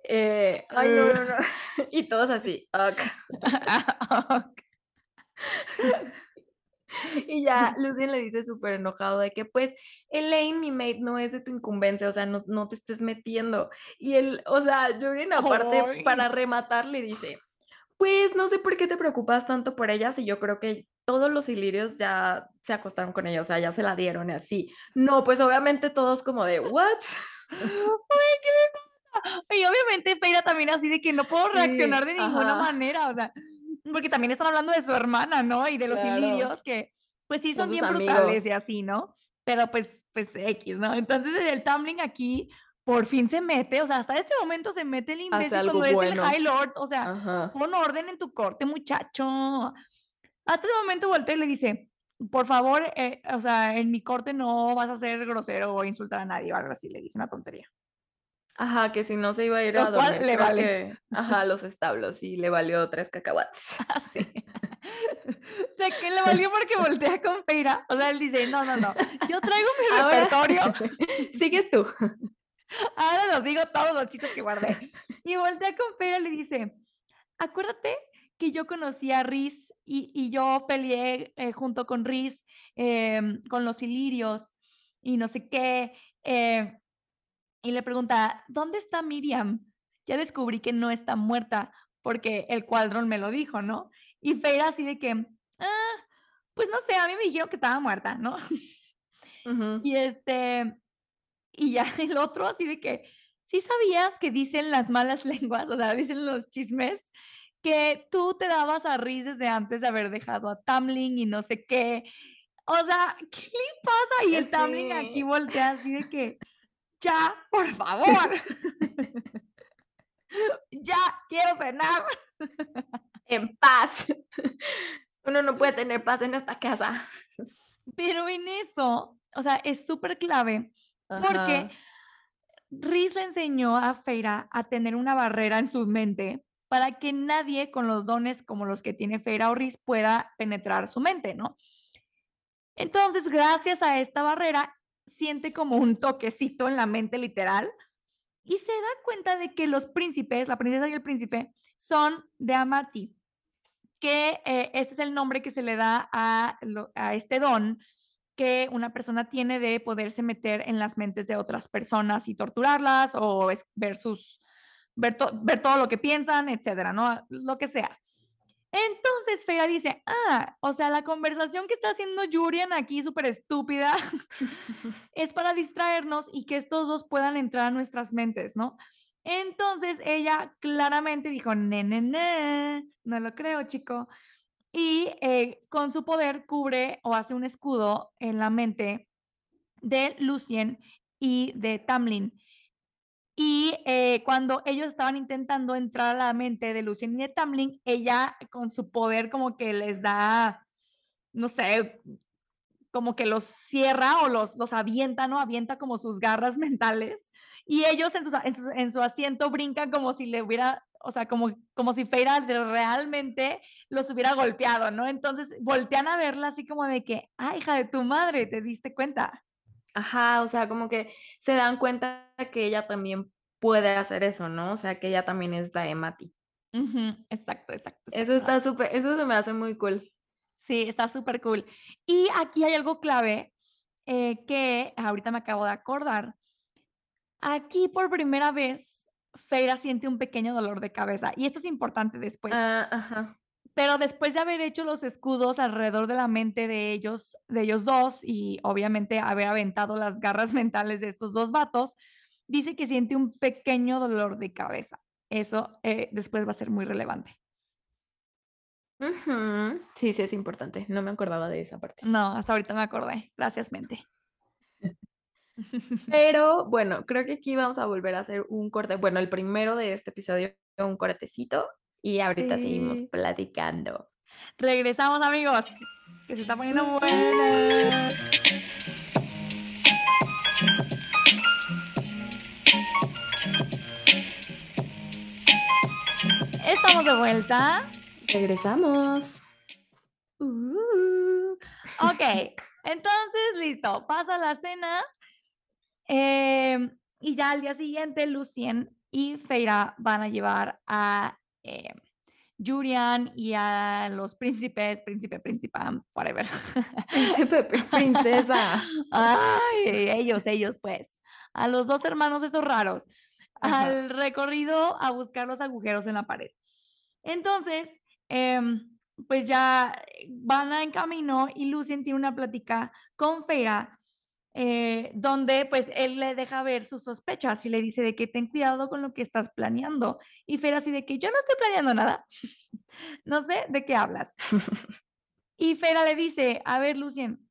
Eh, ay, no, no, no. Y todos así, ok. Y ya Lucien le dice súper enojado de que, pues, Elaine, mi mate, no es de tu incumbencia, o sea, no, no te estés metiendo. Y él, o sea, Jordan aparte, Ay. para rematar, le dice, pues, no sé por qué te preocupas tanto por ellas y yo creo que todos los ilirios ya se acostaron con ella, o sea, ya se la dieron y así. No, pues, obviamente todos como de, ¿what? Ay, ¿qué le pasa? Y obviamente Feira también así de que no puedo Sí, reaccionar de ninguna ajá. manera, o sea, porque también están hablando de su hermana, ¿no? Y de los Claro. ilirios que, pues sí, Son bien brutales amigos. y así, ¿no? Pero pues, pues X, ¿no? Entonces el tumbling aquí por fin se mete, o sea, hasta este momento se mete el imbécil cuando es el bueno. High Lord, o sea, Ajá. pon orden en tu corte, muchacho. Hasta ese momento voltea y le dice, por favor, eh, o sea, en mi corte no vas a ser grosero o insultar a nadie o algo así, le dice una tontería. Ajá, que si no se iba a ir Lo a cual dormir, le creo vale. que ajá, los establos y le valió 3 cacahuates. Así. O sea, que le valió porque voltea con Feira. O sea, él dice, no, no, no, yo traigo mi Ahora repertorio, sigues tú. ahora los digo todos los chistes que guardé. Y voltea con Feira y le dice, acuérdate que yo conocí a Riz y, y yo peleé eh, junto con Riz, em, con los ilirios y no sé qué. eh, y le pregunta, ¿dónde está Miriam? Ya descubrí que no está muerta porque el cuadrón me lo dijo, ¿no? Y Feira así de que, ah, pues no sé, a mí me dijeron que estaba muerta, ¿no? Y este, y ya el otro así de que, ¿sí sabías que dicen las malas lenguas, o sea, dicen los chismes, que tú te dabas a Riz desde antes de haber dejado a Tamlin y no sé qué? O sea, ¿qué le pasa? Y el Tamlin aquí Sí. voltea así de que, ya, por favor. ya, quiero cenar. En paz. Uno no puede tener paz en esta casa. Pero en eso, o sea, es súper clave porque Ajá. Riz le enseñó a Feira a tener una barrera en su mente para que nadie con los dones como los que tiene Feira o Riz pueda penetrar su mente, ¿no? Entonces, gracias a esta barrera, siente como un toquecito en la mente literal y se da cuenta de que los príncipes, la princesa y el príncipe, son de Amati, que eh, este es el nombre que se le da a, a este don que una persona tiene de poderse meter en las mentes de otras personas y torturarlas o ver sus ver, to- ver todo lo que piensan, etcétera, ¿no? Lo que sea. Entonces Feira dice, ah, o sea, la conversación que está haciendo Jurian aquí súper estúpida es para distraernos y que estos dos puedan entrar a nuestras mentes, ¿no? Entonces ella claramente dijo, ne, ne, ne, no lo creo, chico. Y eh, con su poder cubre o hace un escudo en la mente de Lucien y de Tamlin. Y eh, cuando ellos estaban intentando entrar a la mente de Lucien y de Tamlin, ella con su poder como que les da, no sé, como que los cierra o los, los avienta, ¿no? Avienta como sus garras mentales. Y ellos en, su, en su asiento brincan como si le hubiera, o sea, como, como si Feira realmente los hubiera golpeado, ¿no? Entonces voltean a verla así como de que, ah, hija de tu madre, ¿te diste cuenta? Ajá, o sea, como que se dan cuenta que ella también puede hacer eso, ¿no? O sea, que ella también es la Emati. Ujú, exacto, exacto. Eso exacto. está súper, eso se me hace muy cool. Sí, está súper cool. Y aquí hay algo clave eh, que ahorita me acabo de acordar. Aquí por primera vez, Feira siente un pequeño dolor de cabeza. Y esto es importante después. Ah, ajá. Pero después de haber hecho los escudos alrededor de la mente de ellos, de ellos dos, y obviamente haber aventado las garras mentales de estos dos vatos, dice que siente un pequeño dolor de cabeza. Eso eh, después va a ser muy relevante. Sí, sí, es importante. No me acordaba de esa parte. No, hasta ahorita me acordé. Gracias, mente. Pero bueno, creo que aquí vamos a volver a hacer un corte. Bueno, el primero de este episodio, un cortecito. Y ahorita seguimos platicando. Regresamos, amigos. Que se está poniendo buena. Estamos de vuelta. Regresamos. Uh, ok, entonces listo. Pasa la cena. em, y ya al día siguiente, Lucien y Feira van a llevar a eh, Julian y a los príncipes, príncipe, príncipe, whatever. Príncipe, princesa. Ay, ellos, ellos, pues. A los dos hermanos estos raros. Al recorrido a buscar los agujeros en la pared. Entonces, em, pues ya van en camino y Lucien tiene una plática con Feira eh, donde pues él le deja ver sus sospechas y le dice de que ten cuidado con lo que estás planeando. Y Fer así de que yo no estoy planeando nada. no sé de qué hablas. y Fera le dice, a ver, Lucien,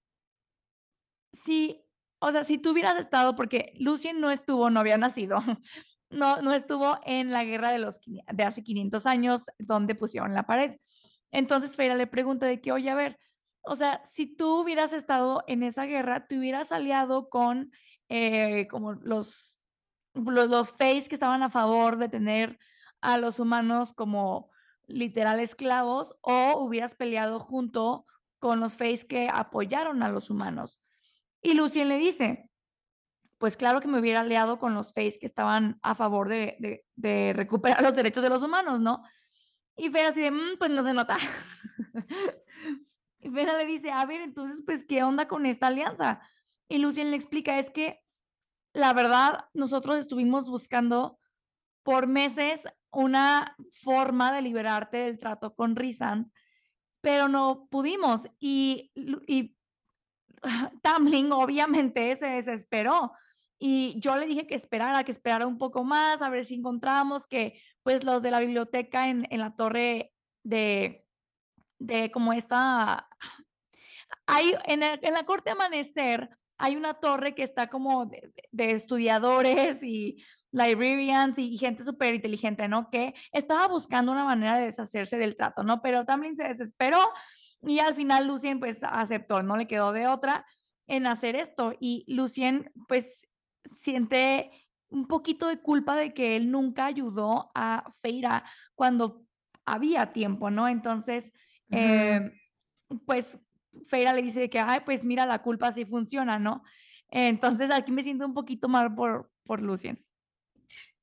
si, o sea, si tú hubieras estado, porque Lucien no estuvo, no había nacido, no, no estuvo en la guerra de, los, de hace 500 años donde pusieron la pared. Entonces Feira le pregunta de que, oye, a ver, o sea, si tú hubieras estado en esa guerra, te hubieras aliado con eh, como los, los, los que estaban a favor de tener a los humanos como literal esclavos o hubieras peleado junto con los Face que apoyaron a los humanos. Y Lucien le dice, pues claro que me hubiera aliado con los Face que estaban a favor de, de, recuperar los derechos de los humanos, ¿no? Y Fer así de, mm, pues no se nota. Y Vera le dice, a ver, entonces, pues, ¿qué onda con esta alianza? Y Lucien le explica, es que la verdad, nosotros estuvimos buscando por meses una forma de liberarte del trato con Rizan, pero no pudimos. Y, y Tamlin obviamente se desesperó. Y yo le dije que esperara, que esperara un poco más, a ver si encontramos que pues los de la biblioteca en, en la torre de, de como esta, hay en, en la corte amanecer hay una torre que está como de, estudiadores y librarians y, gente súper inteligente, ¿no? Que estaba buscando una manera de deshacerse del trato, ¿no? Pero también se desesperó y al final Lucien pues aceptó, no le quedó de otra en hacer esto y Lucien pues siente un poquito de culpa de que él nunca ayudó a Feira cuando había tiempo, ¿no? Entonces, eh, pues Feira le dice que, ay, pues mira, la culpa sí funciona, ¿no? Entonces aquí me siento un poquito mal por, por Lucien.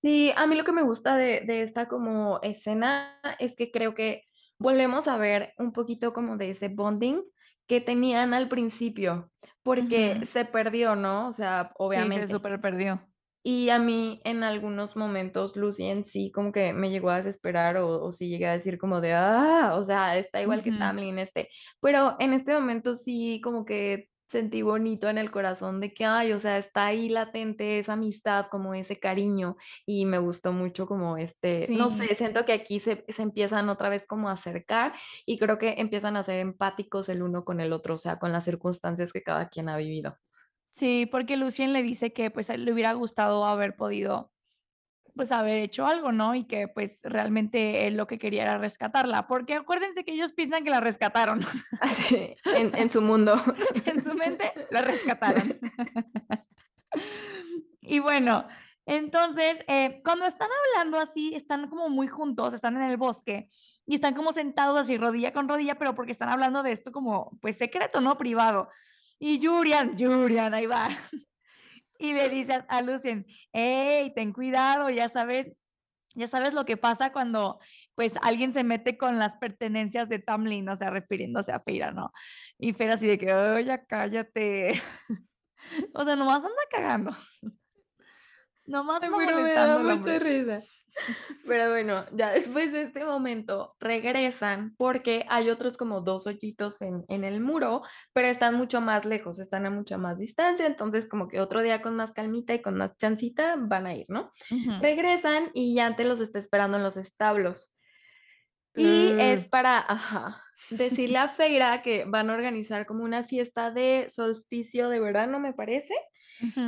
Sí, a mí lo que me gusta de, de, esta como escena es que creo que volvemos a ver un poquito como de ese bonding que tenían al principio, porque se perdió, ¿no? O sea, obviamente. Sí, se súper perdió. Y a mí en algunos momentos Lucien sí como que me llegó a desesperar o, o sí llegué a decir como de, ah, o sea, está igual que Tamlin este, pero en este momento sí como que sentí bonito en el corazón de que, ay, o sea, está ahí latente esa amistad, como ese cariño y me gustó mucho como este, no sé, siento que aquí se, se, empiezan otra vez como a acercar y creo que empiezan a ser empáticos el uno con el otro, o sea, con las circunstancias que cada quien ha vivido. Sí, porque Lucien le dice que pues le hubiera gustado haber podido pues haber hecho algo, ¿no? Y que pues realmente él lo que quería era rescatarla, porque acuérdense que ellos piensan que la rescataron. Así, en, en su mundo. en su mente la rescataron. y bueno, entonces, eh, cuando están hablando así, están como muy juntos, están en el bosque y están como sentados así, rodilla con rodilla, pero porque están hablando de esto como pues secreto, ¿no? Privado. Y Julian, Julian, ahí va. Y le dice a Lucien, hey, ten cuidado, ya sabes, ya sabes lo que pasa cuando pues alguien se mete con las pertenencias de Tamlin, o sea, refiriéndose a Feira, ¿no? Y Feira así de que, oye, cállate. o sea, nomás anda cagando. Nomás Ay, pero me da mucha risa. Pero bueno, ya después de este momento regresan porque hay otros como dos hoyitos en, en, el muro, pero están mucho más lejos, están a mucha más distancia, entonces como que otro día con más calmita y con más chancita van a ir, ¿no? Regresan y Yante los está esperando en los establos. Y es mm. para, ajá, decirle a Feira que van a organizar como una fiesta de solsticio de verano, me parece.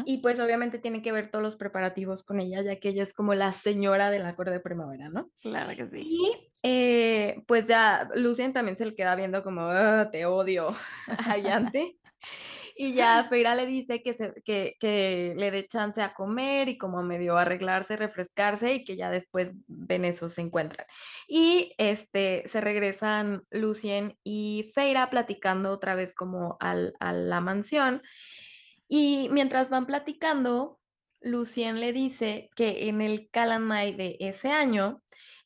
Y pues obviamente tiene que ver todos los preparativos con ella, ya que ella es como la señora del acorde de primavera, ¿no? Claro que sí. Y eh, pues ya Lucien también se le queda viendo como, ah, te odio, Ayante. y ya Feira le dice que, se, que, que, le dé chance a comer y como medio arreglarse, refrescarse y que ya después ven eso se encuentran. Y este, se regresan Lucien y Feira platicando otra vez como al, a la mansión y mientras van platicando, Lucien le dice que en el Calamai de ese año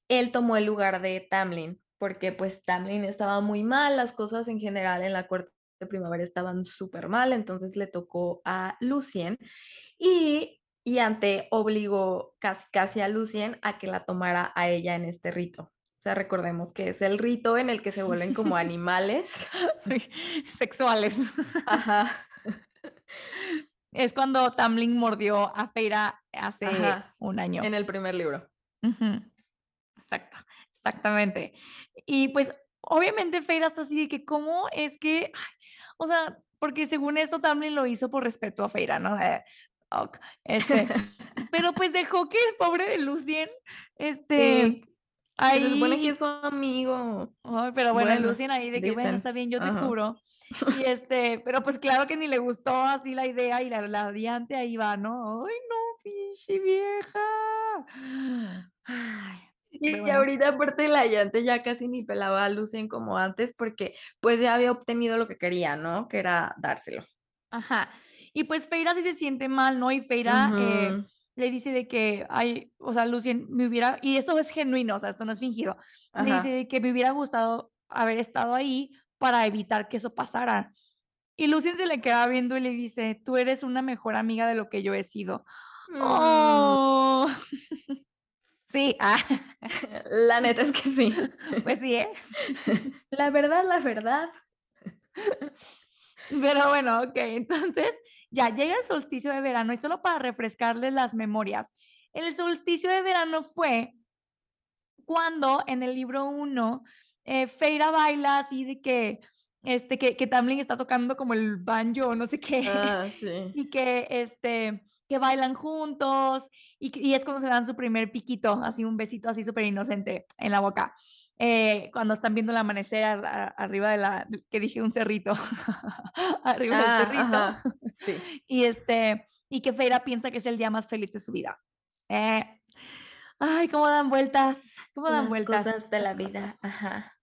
él tomó el lugar de Tamlin, porque pues Tamlin estaba muy mal, las cosas en general en la corte de primavera estaban súper mal, entonces le tocó a Lucien y, y Ante obligó casi, casi a Lucien a que la tomara a ella en este rito. O sea, recordemos que es el rito en el que se vuelven como animales sexuales. Ajá. Es cuando Tamlin mordió a Feira hace Ajá, un año. En el primer libro. Exacto, exactamente. Y pues obviamente Feira está así de que cómo es que, ay, o sea, porque según esto Tamlin lo hizo por respeto a Feira, ¿no? Eh, ok, este, pero pues dejó que el pobre de Lucien, este, Sí, y se supone que ahí, es su amigo. ay, pero bueno, Bueno, Lucien ahí de que bueno, dicen. está bien, yo te Ajá. cubro. Y este, pero pues claro que ni le gustó así la idea y la, la diante ahí va, ¿no? Ay, no, pinche vieja. Ay, Y bueno. ahorita aparte la llante ya casi ni pelaba a Lucien como antes porque pues ya había obtenido lo que quería, ¿no? Que era dárselo. Ajá. Y pues Feira sí se siente mal, ¿no? Y Feira eh, Ujú, le dice de que, ay, o sea, Lucien, me hubiera, y esto es genuino, o sea, esto no es fingido, le dice Ajá. de que me hubiera gustado haber estado ahí para evitar que eso pasara. Y Lucien se le queda viendo y le dice, tú eres una mejor amiga de lo que yo he sido. Mm, Oh, sí, ah, La neta es que sí. pues sí, ¿eh? La verdad, la verdad. Pero bueno, ok, entonces ya llega el solsticio de verano y solo para refrescarles las memorias. El solsticio de verano fue cuando en el libro 1 eh, Feira baila así de que, este, que, que Tamlin está tocando como el banjo o no sé qué, Ah, sí. y que, este, que bailan juntos y, y es cuando se dan su primer piquito, así un besito así súper inocente en la boca. eh, cuando están viendo el amanecer ar- ar- arriba de la, que dije un cerrito, arriba del Ah, cerrito, ajá. Sí. y este, y que Feira piensa que es el día más feliz de su vida. Eh, ay, cómo dan vueltas, cómo dan Las vueltas cosas de la vida. Ajá.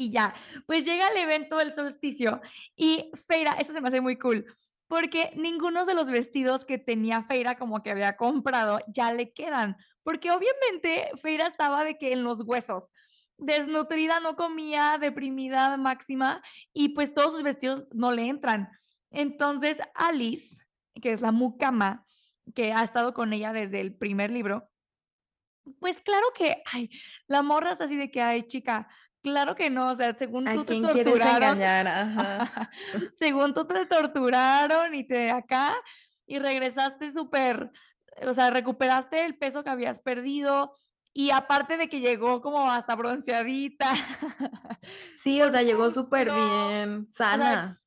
Y ya, pues llega el evento del solsticio y Feira, eso se me hace muy cool, porque ninguno de los vestidos que tenía Feira como que había comprado ya le quedan, porque obviamente Feira estaba de que en los huesos, desnutrida, no comía, deprimida máxima y pues todos sus vestidos no le entran. Entonces Alice, que es la mucama, que ha estado con ella desde el primer libro, pues claro que, ay, la morra está así de que, ay, chica, claro que no, o sea, según ¿A tú te quién quieres torturaron, engañar? Ajá. según tú te torturaron y te acá, y regresaste súper, o sea, recuperaste el peso que habías perdido, y aparte de que llegó como hasta bronceadita, Sí, o por sea, llegó súper bien, o sea, sana.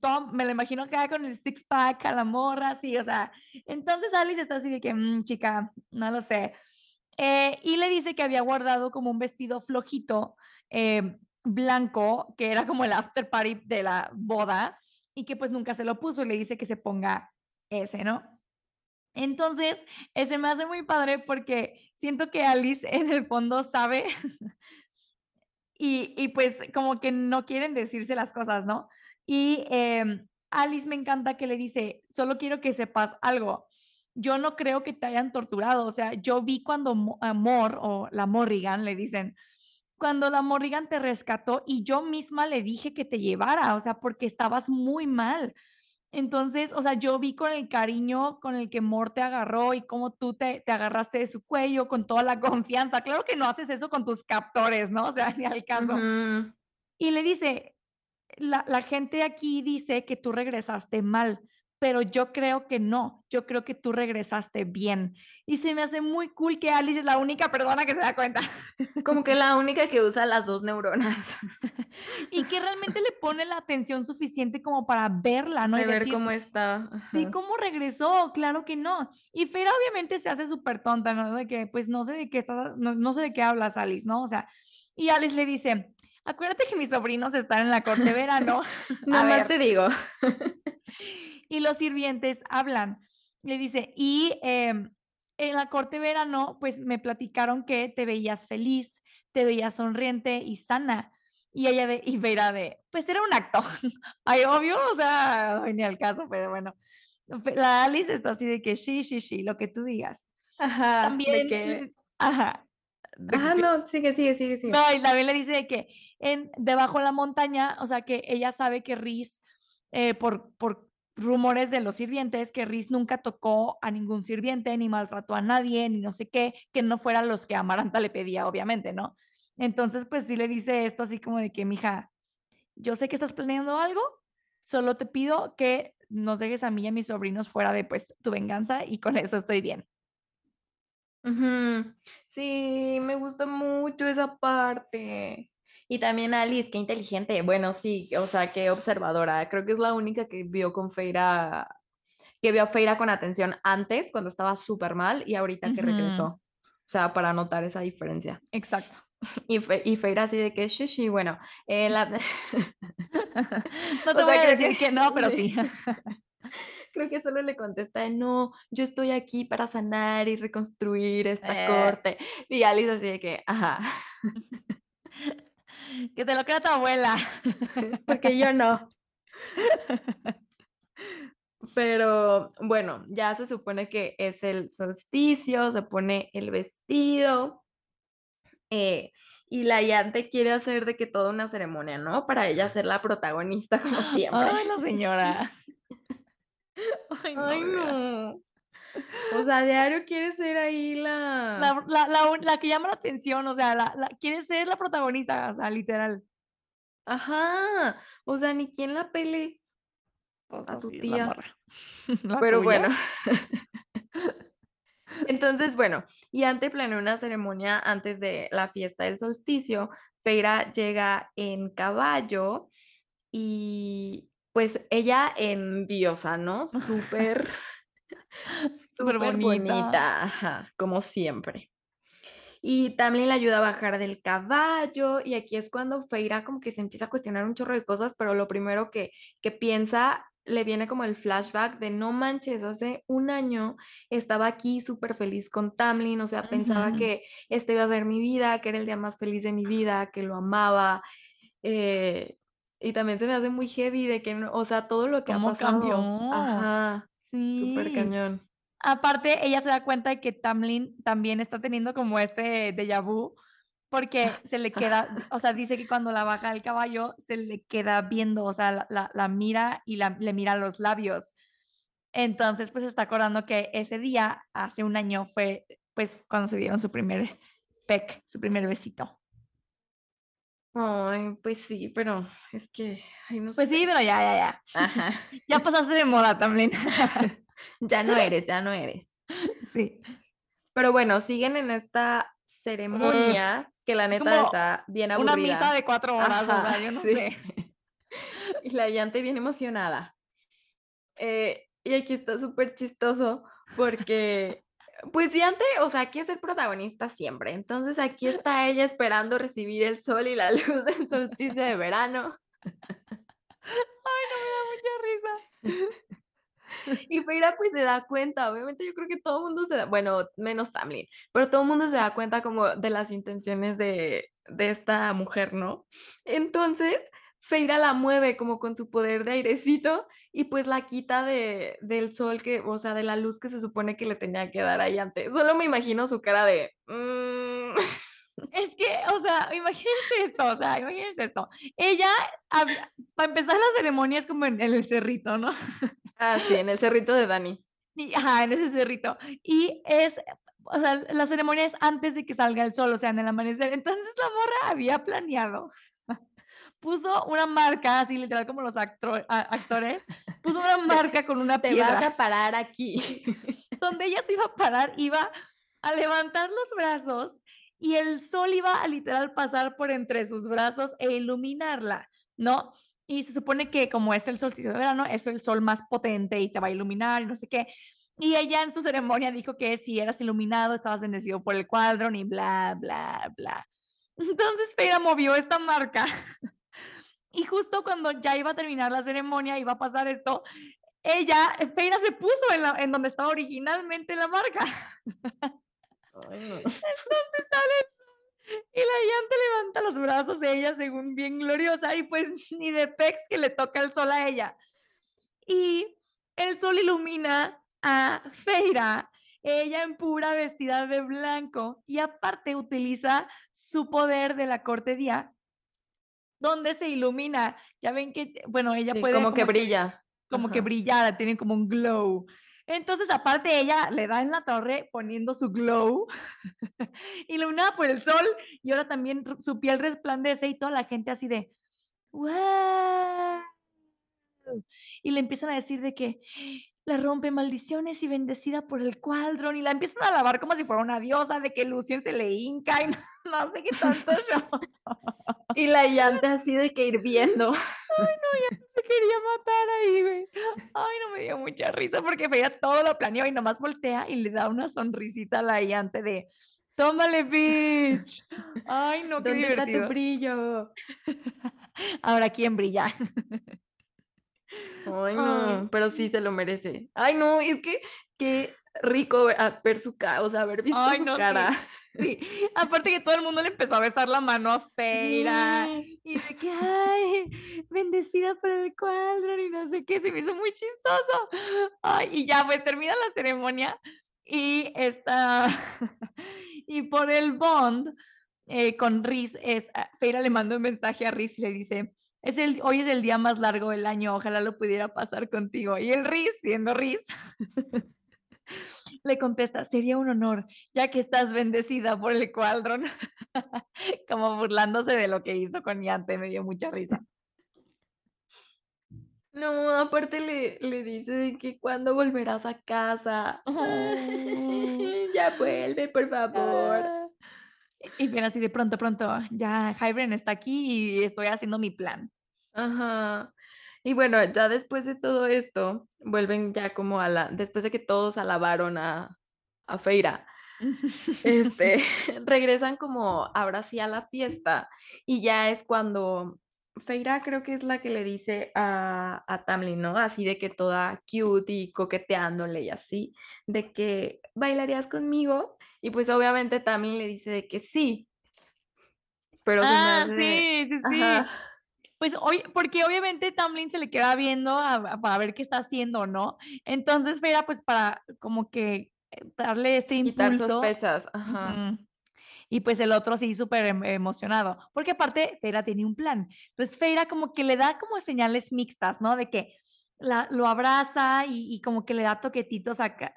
Tom, me lo imagino que con el six pack a la morra, sí, o sea, entonces Alice está así de que, "Mm, chica, no lo sé. Eh, y le dice que había guardado como un vestido flojito, eh, blanco, que era como el after party de la boda, y que pues nunca se lo puso, y le dice que se ponga ese, ¿no? Entonces, ese me hace muy padre porque siento que Alice en el fondo sabe y, y pues como que no quieren decirse las cosas, ¿no? Y em, Alice me encanta que le dice, solo quiero que sepas algo. Yo no creo que te hayan torturado, o sea, yo vi cuando Mo- a Mor o la Morrigan le dicen, cuando la Morrigan te rescató y yo misma le dije que te llevara, o sea, porque estabas muy mal. Entonces, o sea, yo vi con el cariño con el que Mor te agarró y cómo tú te, te agarraste de su cuello con toda la confianza. Claro que no haces eso con tus captores, ¿no? O sea, ni al caso. Y le dice, la, la gente aquí dice que tú regresaste mal, pero yo creo que no, yo creo que tú regresaste bien. Y se me hace muy cool que Alice es la única persona que se da cuenta Como que la única que usa las dos neuronas y que realmente le pone la atención suficiente como para verla, ¿no? Y de ver decir, cómo está. ¿y Ajá. cómo regresó? Claro que no. Y Fera obviamente se hace súper tonta, ¿no? De que, pues no sé de qué estás, no, no sé de qué hablas, Alice, ¿no? O sea, y Alice le dice, acuérdate que mis sobrinos están en la corte de verano. Nada más ver, te digo. y los sirvientes hablan. Le dice, y em, en la corte de verano, pues me platicaron que te veías feliz, te veías sonriente y sana. Y ella de, y Vera de, pues era un acto. Ay, obvio, o sea, ay, ni al caso, pero bueno. La Alice está así de que sí, sí, sí, lo que tú digas. Ajá, de También, que le- ajá, Ajá, no, sigue, sigue, sigue, sigue. No, y también le dice que en, debajo de la montaña, o sea, que ella sabe que Riz, eh, por, por rumores de los sirvientes, que Riz nunca tocó a ningún sirviente, ni maltrató a nadie, ni no sé qué, que no fueran los que Amaranta le pedía, obviamente, ¿no? Entonces, pues sí le dice esto así como de que, mija, yo sé que estás planeando algo, solo te pido que nos dejes a mí y a mis sobrinos fuera de pues tu venganza y con eso estoy bien. Sí, me gusta mucho esa parte. Y también Alice, qué inteligente. Bueno, sí, o sea, qué observadora. Creo que es la única que vio con Feira, que vio a Feira con atención antes, cuando estaba súper mal, y ahorita que regresó. Ujú. O sea, para notar esa diferencia. Exacto. Y, Fe- y Feira así de que, sí, sí, bueno. eh, la- No te O voy sea, a decir que- que no, pero sí. Creo que solo le contesta, no, yo estoy aquí para sanar y reconstruir esta Eh. corte. Y Alice así de que, ajá, Que te lo crea tu abuela. porque yo no. Pero bueno, ya se supone que es el solsticio, se pone el vestido. eh, y la Yante quiere hacer de que toda una ceremonia, ¿no? Para ella ser la protagonista como siempre. Ay, la señora. Ay, no. Ay. O sea, diario quiere ser ahí la... La, la, la, la que llama la atención, o sea, la, la- quiere ser la protagonista, o sea, literal. Ajá. O sea, ni quien la pele. Pues A tu tía. morra. ¿La Pero tuya? bueno. Entonces, bueno, y antes planeó una ceremonia antes de la fiesta del solsticio. Feira llega en caballo y pues ella en diosa, ¿no? Súper, súper bonita. bonita, ajá, como siempre. Y también le ayuda a bajar del caballo y aquí es cuando Feira como que se empieza a cuestionar un chorro de cosas, pero lo primero que, que piensa le viene como el flashback de no manches, hace un año estaba aquí súper feliz con Tamlin, o sea, pensaba Ujú. que este iba a ser mi vida, que era el día más feliz de mi vida, que lo amaba. eh, y también se me hace muy heavy de que, o sea, todo lo que ha ¿Cómo pasado. cambió? Ajá, súper Sí. cañón. Aparte, ella se da cuenta de que Tamlin también está teniendo como este déjà vu, porque se le queda, o sea, dice que cuando la baja del caballo se le queda viendo, o sea, la, la- la mira y la, le mira los labios. Entonces, pues está acordando que ese día, hace un año, fue pues cuando se dieron su primer peck, su primer besito. Ay, pues sí, pero es que, ay, no Pues sé. sí, pero ya, ya, ya. Ajá. Ya pasaste de moda también. Ya no eres, ya no eres. sí. Pero bueno, siguen en esta ceremonia que la neta está bien Una aburrida. misa de cuatro horas, o sea, Ajá, yo no sí. sé. Y la llante bien emocionada. Eh, y aquí está súper chistoso porque, pues Llante, o sea, aquí es el protagonista siempre. Entonces aquí está ella esperando recibir el sol y la luz del solsticio de verano. Ay, no me da mucha risa. Y Feira pues se da cuenta, obviamente yo creo que todo el mundo se da, bueno, menos Tamlin, pero todo el mundo se da cuenta como de las intenciones de, de esta mujer, ¿no? Entonces, Feira la mueve como con su poder de airecito y pues la quita de, del sol que, o sea, de la luz que se supone que le tenía que dar ahí antes. Solo me imagino su cara de... "Mm". Es que, o sea, imagínense esto, o sea, imagínense esto. Ella, para empezar la ceremonia es como en, en el cerrito, ¿no? Ah, sí, en el cerrito de Dani. Y, ajá, en ese cerrito. Y es, o sea, la ceremonia es antes de que salga el sol, o sea, en el amanecer. Entonces la morra había planeado. Puso una marca, así literal como los actores, puso una marca con una Te piedra. vas a parar aquí. donde ella se iba a parar, iba a levantar los brazos y el sol iba a literal pasar por entre sus brazos e iluminarla, ¿no? Y se supone que como es el solsticio de verano, es el sol más potente y te va a iluminar y no sé qué. Y ella en su ceremonia dijo que si eras iluminado, estabas bendecido por el cuadro, y bla, bla, bla. Entonces Feira movió esta marca. Y justo cuando ya iba a terminar la ceremonia, iba a pasar esto, ella, Feira se puso en, la- en donde estaba originalmente la marca. Ay, no. Entonces sale y la llanta levanta los brazos de ella según bien gloriosa y pues ni de pex que le toca el sol a ella. Y el sol ilumina a Feira ella en pura vestida de blanco y aparte utiliza su poder de la corte día donde se ilumina. Ya ven que, bueno, ella puede... Como, que brilla. como que brillar, tiene como un glow. Entonces, aparte, ella le da en la torre poniendo su glow, iluminada por el sol, y ahora también su piel resplandece y toda la gente así de, ¡Wow! Y le empiezan a decir de que la rompe maldiciones y bendecida por el cuadrón, y la empiezan a alabar como si fuera una diosa, de que Lucien se le hinca y no, sé qué tanto yo. y la llanta así de que hirviendo. Ay, no, ya se quería matar ahí, güey. Ay, no me dio mucha risa porque veía todo lo planeó y nomás voltea y le da una sonrisita a la llante de tómale, bitch. Ay, no, qué ¿Dónde divertido. está tu brillo? Ahora, ¿quién brilla? Ay, no, pero sí se lo merece. Ay, no, es que qué rico ver, su cara, o sea, haber visto su cara. Sí. Aparte que todo el mundo le empezó a besar la mano a Feira. Y de que, ay, bendecida por el cuadro y no sé qué, se me hizo muy chistoso. Ay, y ya, pues termina la ceremonia y está, y por el bond eh, con Riz, es, ah, Feira le manda un mensaje a Riz y le dice, es el, hoy es el día más largo del año, ojalá lo pudiera pasar contigo. Y el Riz, siendo Riz, le contesta, sería un honor, ya que estás bendecida por el cuadrón, como burlándose de lo que hizo con Yante, me dio mucha risa. No, aparte le, le dice que cuando volverás a casa. ya vuelve, por favor. Ah. Y bien así de pronto, pronto, ya Hybren está aquí y estoy haciendo mi plan. Ajá. Y bueno, ya después de todo esto, vuelven ya como a la, después de que todos alabaron a, a Feira, este, regresan como ahora sí a la fiesta y ya es cuando Feira creo que es la que le dice a, a Tamlin, ¿no? Así de que toda cute y coqueteándole y así, de que bailarías conmigo y pues obviamente Tamlin le dice de que sí. Pero ah, sí, sí, sí. Pues hoy, porque obviamente Tamlin se le queda viendo para ver qué está haciendo, ¿no? Entonces Feira, pues para como que eh, darle este impulso. Quitar sospechas, ajá. Y pues el otro sí súper em, emocionado, porque aparte Feira tiene un plan. Entonces Feira como que le da como señales mixtas, ¿no? De que la, lo abraza y, como que le da toquetitos acá,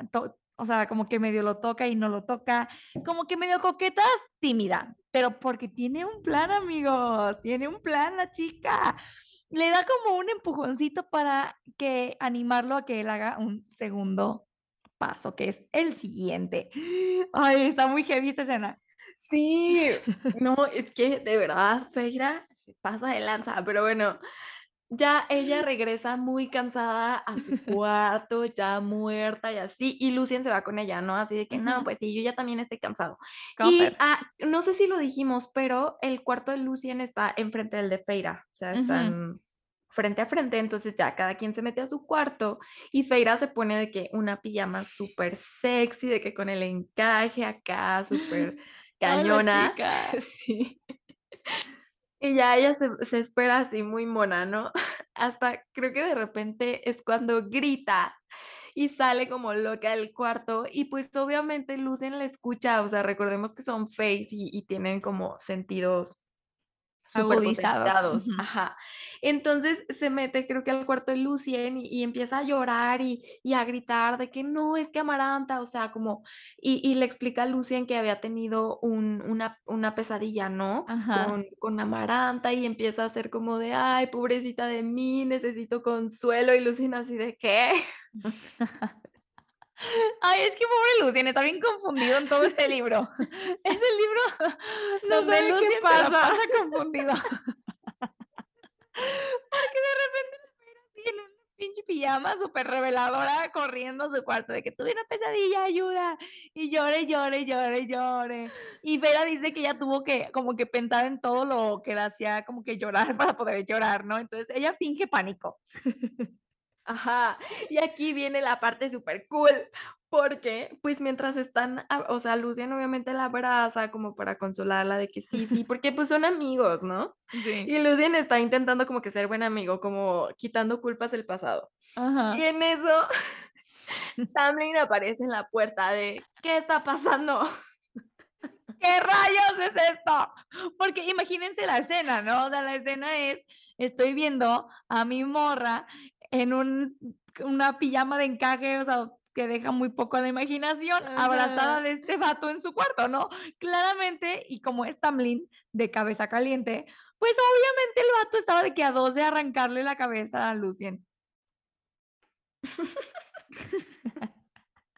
o sea, como que medio lo toca y no lo toca, como que medio coquetas, tímida, pero porque tiene un plan, amigos, tiene un plan la chica. Le da como un empujoncito para que animarlo a que él haga un segundo paso, que es el siguiente. Ay, está muy heavy esta escena. Sí, no, es que de verdad, Feira pasa de lanza, pero bueno, ya ella regresa muy cansada a su cuarto, ya muerta y así, y Lucien se va con ella, ¿no? Así de que, no, pues sí, yo ya también estoy cansado. Y ah, no sé si lo dijimos, pero el cuarto de Lucien está enfrente del de Feira, o sea, están frente a frente, entonces ya cada quien se mete a su cuarto y Feira se pone de que una pijama súper sexy, de que con el encaje acá, súper cañona. sí. Y ya ella se, espera así muy mona, ¿no? Hasta creo que de repente es cuando grita y sale como loca del cuarto y pues obviamente Lucien la escucha, o sea, recordemos que son face y tienen como sentidos agudizados. Ajá. Entonces se mete, creo que al cuarto de Lucien y, empieza a llorar y, a gritar de que no, es que Amaranta, o sea, como, y, le explica a Lucien que había tenido una, una, pesadilla, ¿no? Con, con, Amaranta y empieza a hacer como de, ay, pobrecita de mí, necesito consuelo y Lucien así de, ¿qué? Ay, es que pobre Lucien está bien confundido en todo este libro. Es el libro no sé qué pasa. pasa confundido. Porque de repente tiene una pinche pijama súper reveladora corriendo a su cuarto de que tuve una pesadilla, ayuda. Y llore, llore, llore, llore. Y Vera dice que ella tuvo que como que pensar en todo lo que le hacía como que llorar para poder llorar, ¿no? Entonces ella finge pánico. Ajá, y aquí viene la parte súper cool, porque pues mientras están, o sea, Lucian obviamente la abraza como para consolarla de que sí, sí, porque pues son amigos, ¿no? Sí. Y Lucian está intentando como que ser buen amigo, como quitando culpas del pasado. Ajá. Y en eso Tamlin aparece en la puerta de ¿qué está pasando? ¿Qué rayos es esto? Porque imagínense la escena, ¿no? O sea, la escena es, estoy viendo a mi morra en un, una pijama de encaje, o sea, que deja muy poco a la imaginación, abrazada de este vato en su cuarto, ¿no? Claramente, y como es Tamlin de cabeza caliente, pues obviamente el vato estaba de que a dos de arrancarle la cabeza a Lucien.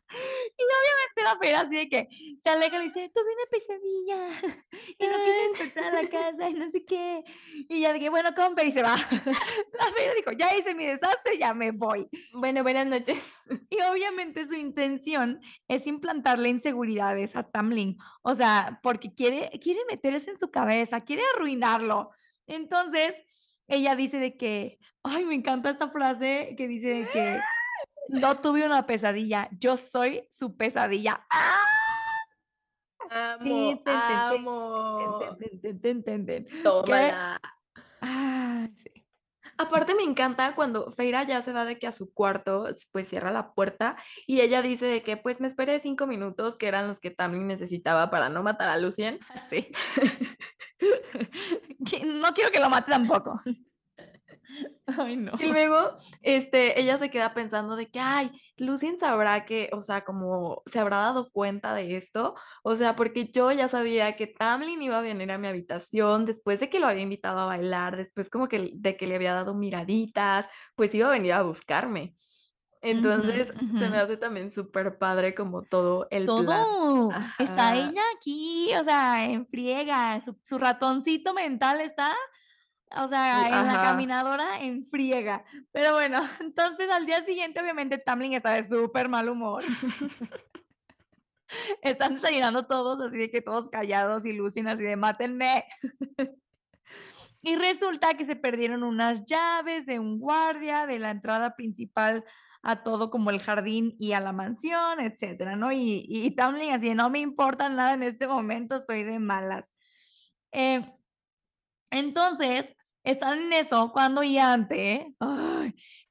Y obviamente la Fera así de que se aleja y dice, tuve una pesadilla y no quise despertar a la casa y no sé qué. Y ya de que, bueno, compra y se va. La Fera dijo, ya hice mi desastre, ya me voy. Bueno, buenas noches. Y obviamente su intención es implantarle inseguridades a Tamlin. O sea, porque quiere, quiere meterse en su cabeza, quiere arruinarlo. Entonces, ella dice de que, ay, me encanta esta frase que dice de que no tuve una pesadilla, yo soy su pesadilla. ¡Ah! Amo, amo. Tómala. Ah, sí. Aparte me encanta cuando Feira ya se va de que a su cuarto, pues cierra la puerta y ella dice de que pues me esperé cinco minutos que eran los que Tamlin necesitaba para no matar a Lucien. Sí. no quiero que lo mate tampoco. Ay, no. Y luego, este, ella se queda pensando de que, ay, Lucien sabrá que, o sea, como se habrá dado cuenta de esto, o sea, porque yo ya sabía que Tamlin iba a venir a mi habitación después de que lo había invitado a bailar, después como que de que le había dado miraditas, pues iba a venir a buscarme. Entonces, se me hace también súper padre como todo el todo. Está ella aquí, o sea, en friega, su, su ratoncito mental está o sea, en la caminadora en friega. Pero bueno, entonces al día siguiente, obviamente, Tamlin está de súper mal humor. Están desayunando todos, así de que todos callados y Lucien así de mátenme. y resulta que se perdieron unas llaves de un guardia de la entrada principal a todo como el jardín y a la mansión, etcétera, ¿no? Y, y Tamlin así, no me importa nada en este momento, estoy de malas. Eh, entonces, están en eso cuando Yante,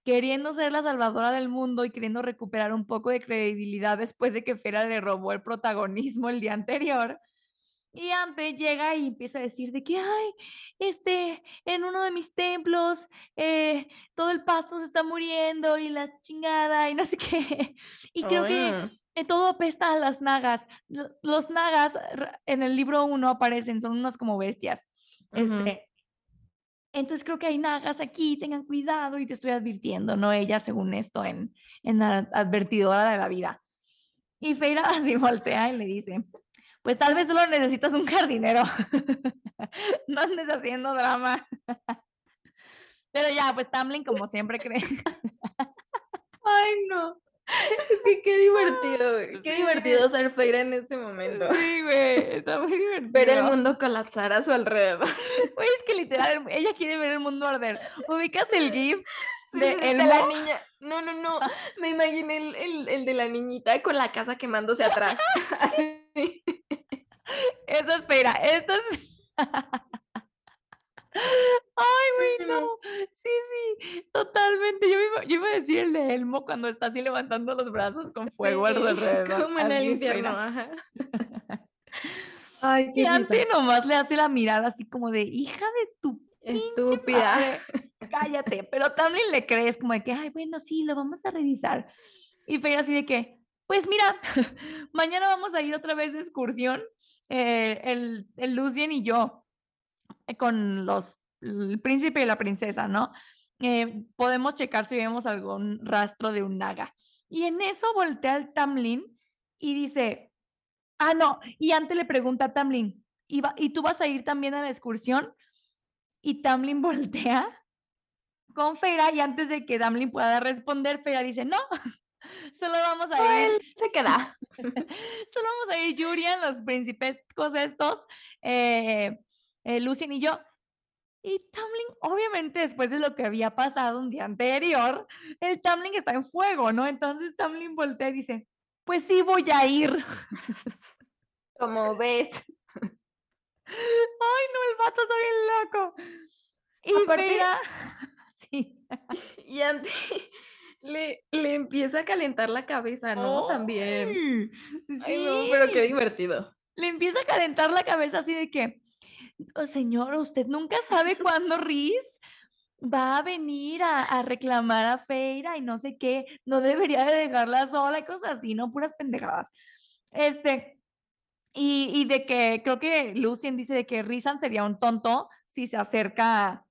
queriendo ser la salvadora del mundo y queriendo recuperar un poco de credibilidad después de que Fera le robó el protagonismo el día anterior. Y Ante llega y empieza a decir de que, ay, este, en uno de mis templos, eh, todo el pasto se está muriendo y la chingada y no sé qué. Y creo que todo apesta a las nagas. Los nagas en el libro 1 aparecen, son unos como bestias. Este, entonces creo que hay nagas aquí, tengan cuidado y te estoy advirtiendo, ¿no? Ella, según esto, en, en la advertidora de la vida. Y Feira así voltea y le dice, pues tal vez solo necesitas un jardinero. no andes haciendo drama. Pero ya, pues Tamlin como siempre cree. Ay, no. Es que qué divertido, güey. Qué divertido ser Feira en este momento. Sí, güey. Está muy divertido. Ver el mundo colapsar a su alrededor. Güey, es que literal, ella quiere ver el mundo arder. ¿Ubicas el GIF? De, la niña. No, no, no. Me imaginé el, el, el, de la niñita con la casa quemándose atrás. Así. Eso es Feira. Esto es. Ay, güey, no. Sí, sí, totalmente. Yo iba, yo iba, a decir el de Elmo cuando está así levantando los brazos con fuego alrededor. Como en el infierno, ajá. Ay, qué y antes nomás le hace la mirada así como de hija de tu estúpida. Cállate. Pero también le crees como de que, ay, bueno, sí, lo vamos a revisar. Y Feira así de que, pues mira, mañana vamos a ir otra vez de excursión, eh, el, el Lucien y yo. Eh, con los, el príncipe y la princesa, ¿no? Eh, podemos checar si vemos algún rastro de un naga. Y en eso voltea el Tamlin y dice, ah, no, y antes le pregunta a Tamlin, ¿y, ¿y tú vas a ir también a la excursión? Y Tamlin voltea con Fera y antes de que Tamlin pueda responder, Fera dice, no, solo vamos a ir. se queda. solo vamos a ir Yurian, los príncipes estos, eh, eh, Lucien y yo. Y Tamlin, obviamente, después de lo que había pasado un día anterior, el Tamlin está en fuego, ¿no? Entonces Tamlin voltea y dice, pues sí voy a ir. Como ves. Ay, no, el vato está bien loco. Y Aparte, sí. Y antes, Le le empieza a calentar la cabeza, ¿no? También. No, pero qué Sí. divertido. Le empieza a calentar la cabeza así de que: "Oh, señor, usted nunca sabe cuándo Rhys va a venir a a reclamar a Feyre y no sé qué, no debería de dejarla sola", y cosas así, ¿no? Puras pendejadas. Este, y y de que creo que Lucien dice de que Rhysand sería un tonto si se acerca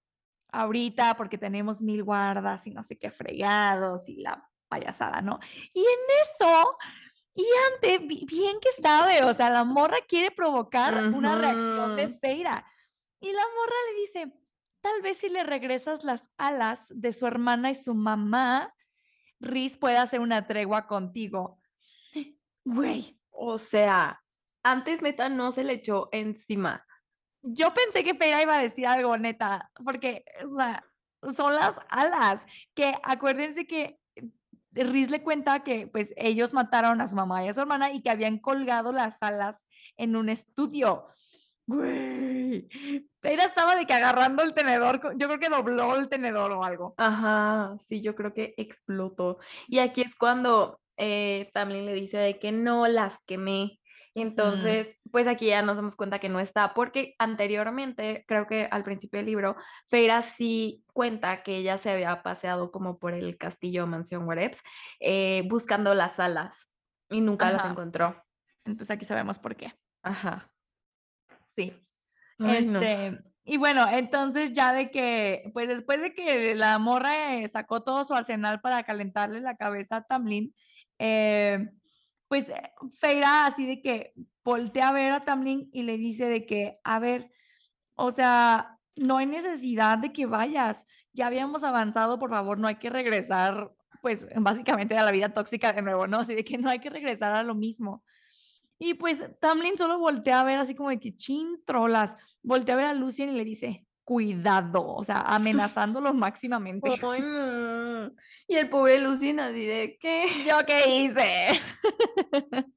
ahorita porque tenemos 1000 guardas y no sé qué fregados y la payasada, ¿no? Y en eso, Ian bi bien que sabe, o sea, la morra quiere provocar una reacción de. Feyre. Y la morra le dice: "Tal vez si le regresas las alas de su hermana y su mamá, Rhys pueda hacer una tregua contigo". Güey. O sea, antes neta no se le echó encima. Yo pensé que Feyre iba a decir algo, neta, porque, o sea, son las alas, que acuérdense que Rhys le cuenta que, pues, ellos mataron a su mamá y a su hermana y que habían colgado las alas en un estudio. Güey, Feyre estaba de que agarrando el tenedor, yo creo que dobló el tenedor o algo. Ajá, sí, yo creo que explotó. Y aquí es cuando, eh, Tamlin le dice de que: "No, las quemé". Y Ujú. entonces, pues, aquí ya nos damos cuenta que no está, porque anteriormente, creo que al principio del libro, Feyre sí cuenta que ella se había paseado como por el castillo, mansión, whatevs, eh, buscando las alas y nunca las encontró. Entonces, aquí sabemos por qué. Ajá. Sí. Ay, no. Este, y bueno, entonces ya de que, pues, después de que la morra, eh, sacó todo su arsenal para calentarle la cabeza a Tamlin, eh, pues, eh, Feyre así de que voltea a ver a Tamlin y le dice de que: "A ver, o sea, no hay necesidad de que vayas, ya habíamos avanzado, por favor, no hay que regresar, pues, básicamente a la vida tóxica de nuevo", ¿no? Así de que no hay que regresar a lo mismo. Y pues, Tamlin solo voltea a ver así como de que: "Chin, trolas", voltea a ver a Lucien y le dice: "Cuidado", o sea, amenazándolo máximamente. Ay. Y el pobre Lucien así de: "¿Qué?". ¿Yo qué hice?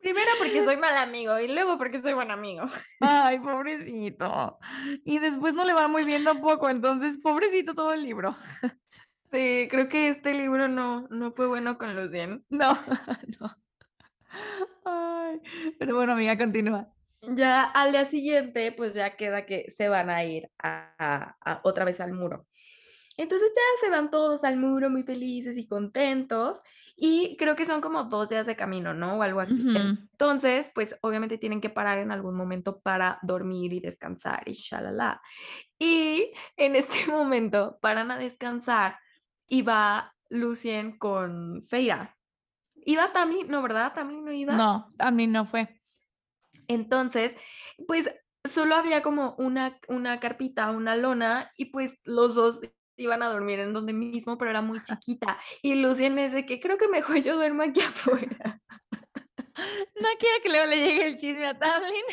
Primero, porque soy mal amigo, y luego porque soy buen amigo. Ay, pobrecito. Y después no le va muy bien tampoco, entonces, pobrecito todo el libro. Sí, creo que este libro no no fue bueno con Lucien. No, no. Ay, pero bueno, amiga, continúa. Ya al día siguiente, pues, ya queda que se van a ir a a otra vez al muro. Entonces, ya se van todos al muro muy felices y contentos, y creo que son como 2 días de camino, ¿no? O algo así. Entonces, pues, obviamente tienen que parar en algún momento para dormir y descansar y shalala. Y en este momento paran a descansar y va Lucien con Feyre. ¿Iba Tamlin? No, ¿verdad? ¿Tamlin no iba? No, Tamlin no fue. Entonces, pues, solo había como una una carpita, una lona, y pues, los 2 iban a dormir en donde mismo, pero era muy chiquita. Y Lucien es de que: "Creo que mejor yo duermo aquí afuera". No quiero que luego le llegue el chisme a Tamlin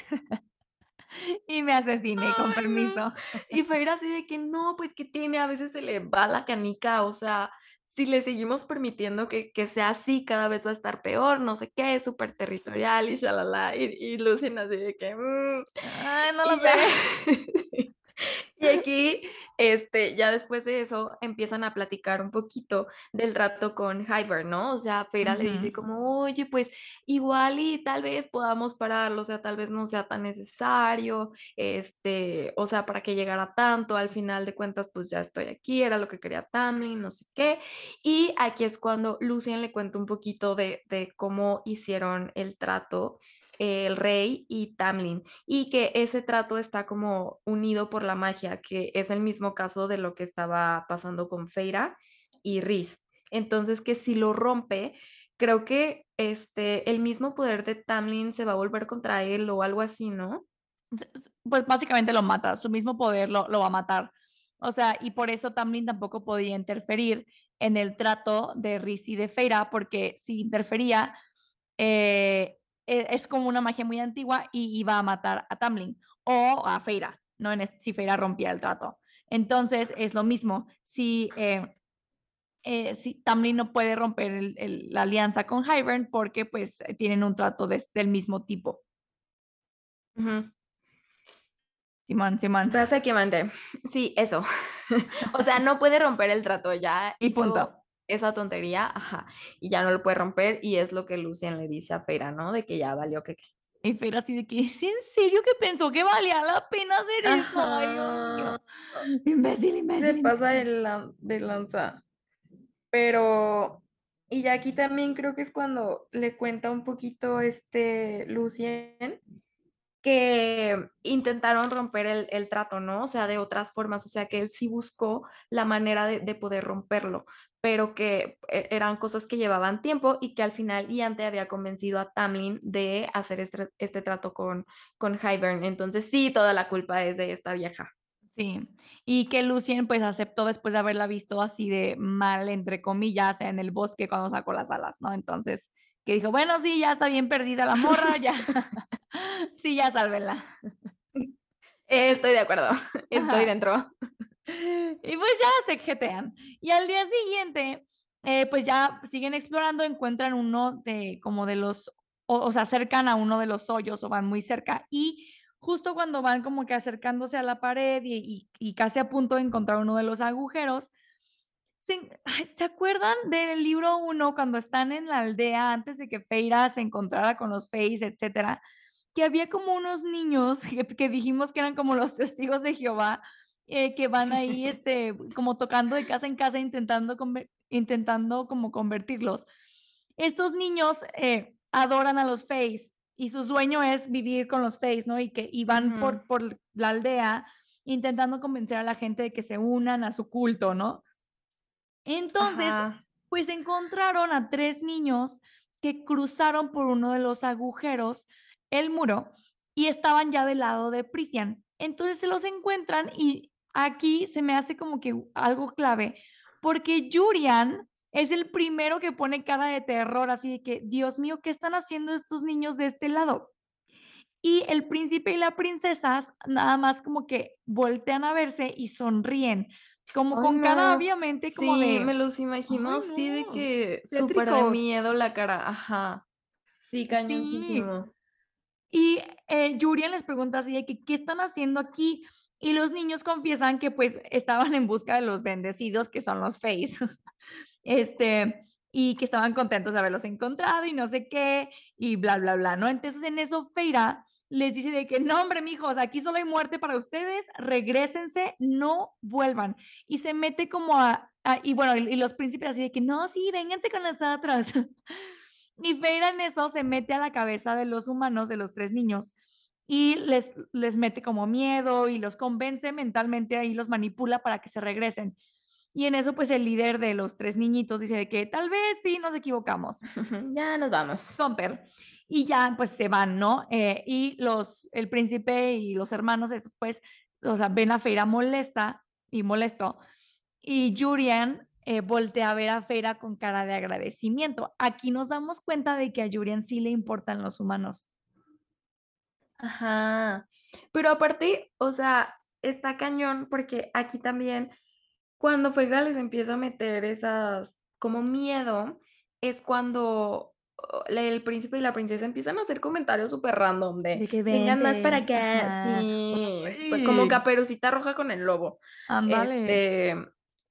y me asesine, con no. permiso. Y Feyre así de que: "No, pues, ¿qué tiene? A veces se le va la canica, o sea, si le seguimos permitiendo que que sea así, cada vez va a estar peor, no sé qué, súper territorial y shalala". Y y Lucien así de que: "Mm". Ay, no lo sé. Sí. Y aquí, este, ya después de eso, empiezan a platicar un poquito del trato con Hybern, ¿no? O sea, Feyre le dice como: "Oye, pues, igual y tal vez podamos pararlo, o sea, tal vez no sea tan necesario, este, o sea, para qué llegar a tanto, al final de cuentas, pues, ya estoy aquí, era lo que quería Tamlin, no sé qué". Y aquí es cuando Lucien le cuenta un poquito de de cómo hicieron el trato el rey y Tamlin, y que ese trato está como unido por la magia, que es el mismo caso de lo que estaba pasando con Feyre y Rhys. Entonces, que si lo rompe, creo que, este, el mismo poder de Tamlin se va a volver contra él o algo así, ¿no? Pues, básicamente lo mata, su mismo poder lo lo va a matar. O sea, y por eso Tamlin tampoco podía interferir en el trato de Rhys y de Feyre, porque si interfería, eh, es como una magia muy antigua y iba a matar a Tamlin o a Feyre, ¿no? En si Feyre rompía el trato. Entonces, es lo mismo, si, eh eh, si Tamlin no puede romper el el la alianza con Hybern porque, pues, tienen un trato del mismo tipo. Simón, Simón. Básicamente, sí, eso. O sea, no puede romper el trato, ya Y punto. Esa tontería, ajá, y ya no lo puede romper y es lo que Lucien le dice a Feira, ¿no? De que ya valió que... Y Feira así de que, ¿es en serio que pensó que valía la pena hacer esto? Ay. Ajá. Imbécil, Se imbécil. pasa de, imbécil. lan- de lanza. Pero, y ya aquí también creo que es cuando le cuenta un poquito este Lucien que intentaron romper el, el trato, ¿no? O sea, de otras formas, o sea, que él sí buscó la manera de, de poder romperlo, pero que e- eran cosas que llevaban tiempo y que al final Iante había convencido a Tamlin de hacer este, este trato con, con Hybern. Entonces, sí, toda la culpa es de esta vieja. Sí, y que Lucien pues aceptó después de haberla visto así de mal, entre comillas, en el bosque cuando sacó las alas, ¿no? Entonces, que dijo, bueno, sí, ya está bien perdida la morra, ya, sí, ya sálvenla. Eh, estoy de acuerdo, estoy Ajá. dentro. Y pues ya se jetean. Y al día siguiente, eh, pues ya siguen explorando, encuentran uno de como de los, o, se acercan a uno de los hoyos o van muy cerca. Y justo cuando van como que acercándose a la pared y, casi a punto de encontrar uno de los agujeros, ¿se, ay, ¿se acuerdan del libro 1 cuando están en la aldea antes de que Feira se encontrara con los Feys, etcétera? Que había como unos niños que, que dijimos que eran como los testigos de Jehová, eh, que van ahí este, como tocando de casa en casa intentando, intentando como convertirlos. Estos niños eh, adoran a los Feys y su sueño es vivir con los Feys, ¿no? Y que y van por, por la aldea intentando convencer a la gente de que se unan a su culto, ¿no? Entonces, Ajá. pues encontraron a tres niños que cruzaron por uno de los agujeros el muro y estaban ya del lado de Prithian. Entonces se los encuentran y aquí se me hace como que algo clave, porque Yurian es el primero que pone cara de terror, así de que, Dios mío, ¿qué están haciendo estos niños de este lado? Y el príncipe y la princesa nada más como que voltean a verse y sonríen, como con cara obviamente como Sí, de, me los imagino así de no, que súper de miedo la cara. Ajá. Sí, Sí. cañoncísimo. Y eh, Yurian les pregunta así de que, ¿qué están haciendo aquí? Y los niños confiesan que pues estaban en busca de los bendecidos, que son los Fays, este, y que estaban contentos de haberlos encontrado y no sé qué, y bla, bla, bla, ¿no? Entonces en eso Feira les dice de que, no, hombre, mijos, aquí solo hay muerte para ustedes, regrésense, no vuelvan. Y se mete como a, y bueno, y, y los príncipes así de que, no, sí, vénganse con nosotros. Y Feira en eso se mete a la cabeza de los humanos, de los tres niños, y les, les mete como miedo y los convence mentalmente ahí, los manipula para que se regresen. Y en eso, pues el líder de los tres niñitos dice de que tal vez sí nos equivocamos. Ya nos vamos. Somper. Y ya pues se van, ¿no? Eh, y los, el príncipe y los hermanos estos pues, o sea, ven a Feira molesta y molesto. Y Yurian eh, voltea a ver a Feira con cara de agradecimiento. Aquí nos damos cuenta de que a Yurian sí le importan los humanos. Ajá. Pero aparte, o sea, está cañón porque aquí también, cuando Fegra les empieza a meter esas como miedo, es cuando oh, el príncipe y la princesa empiezan a hacer comentarios súper random de De que vengan más para acá. ajá. Sí, como caperucita roja con el lobo. Este,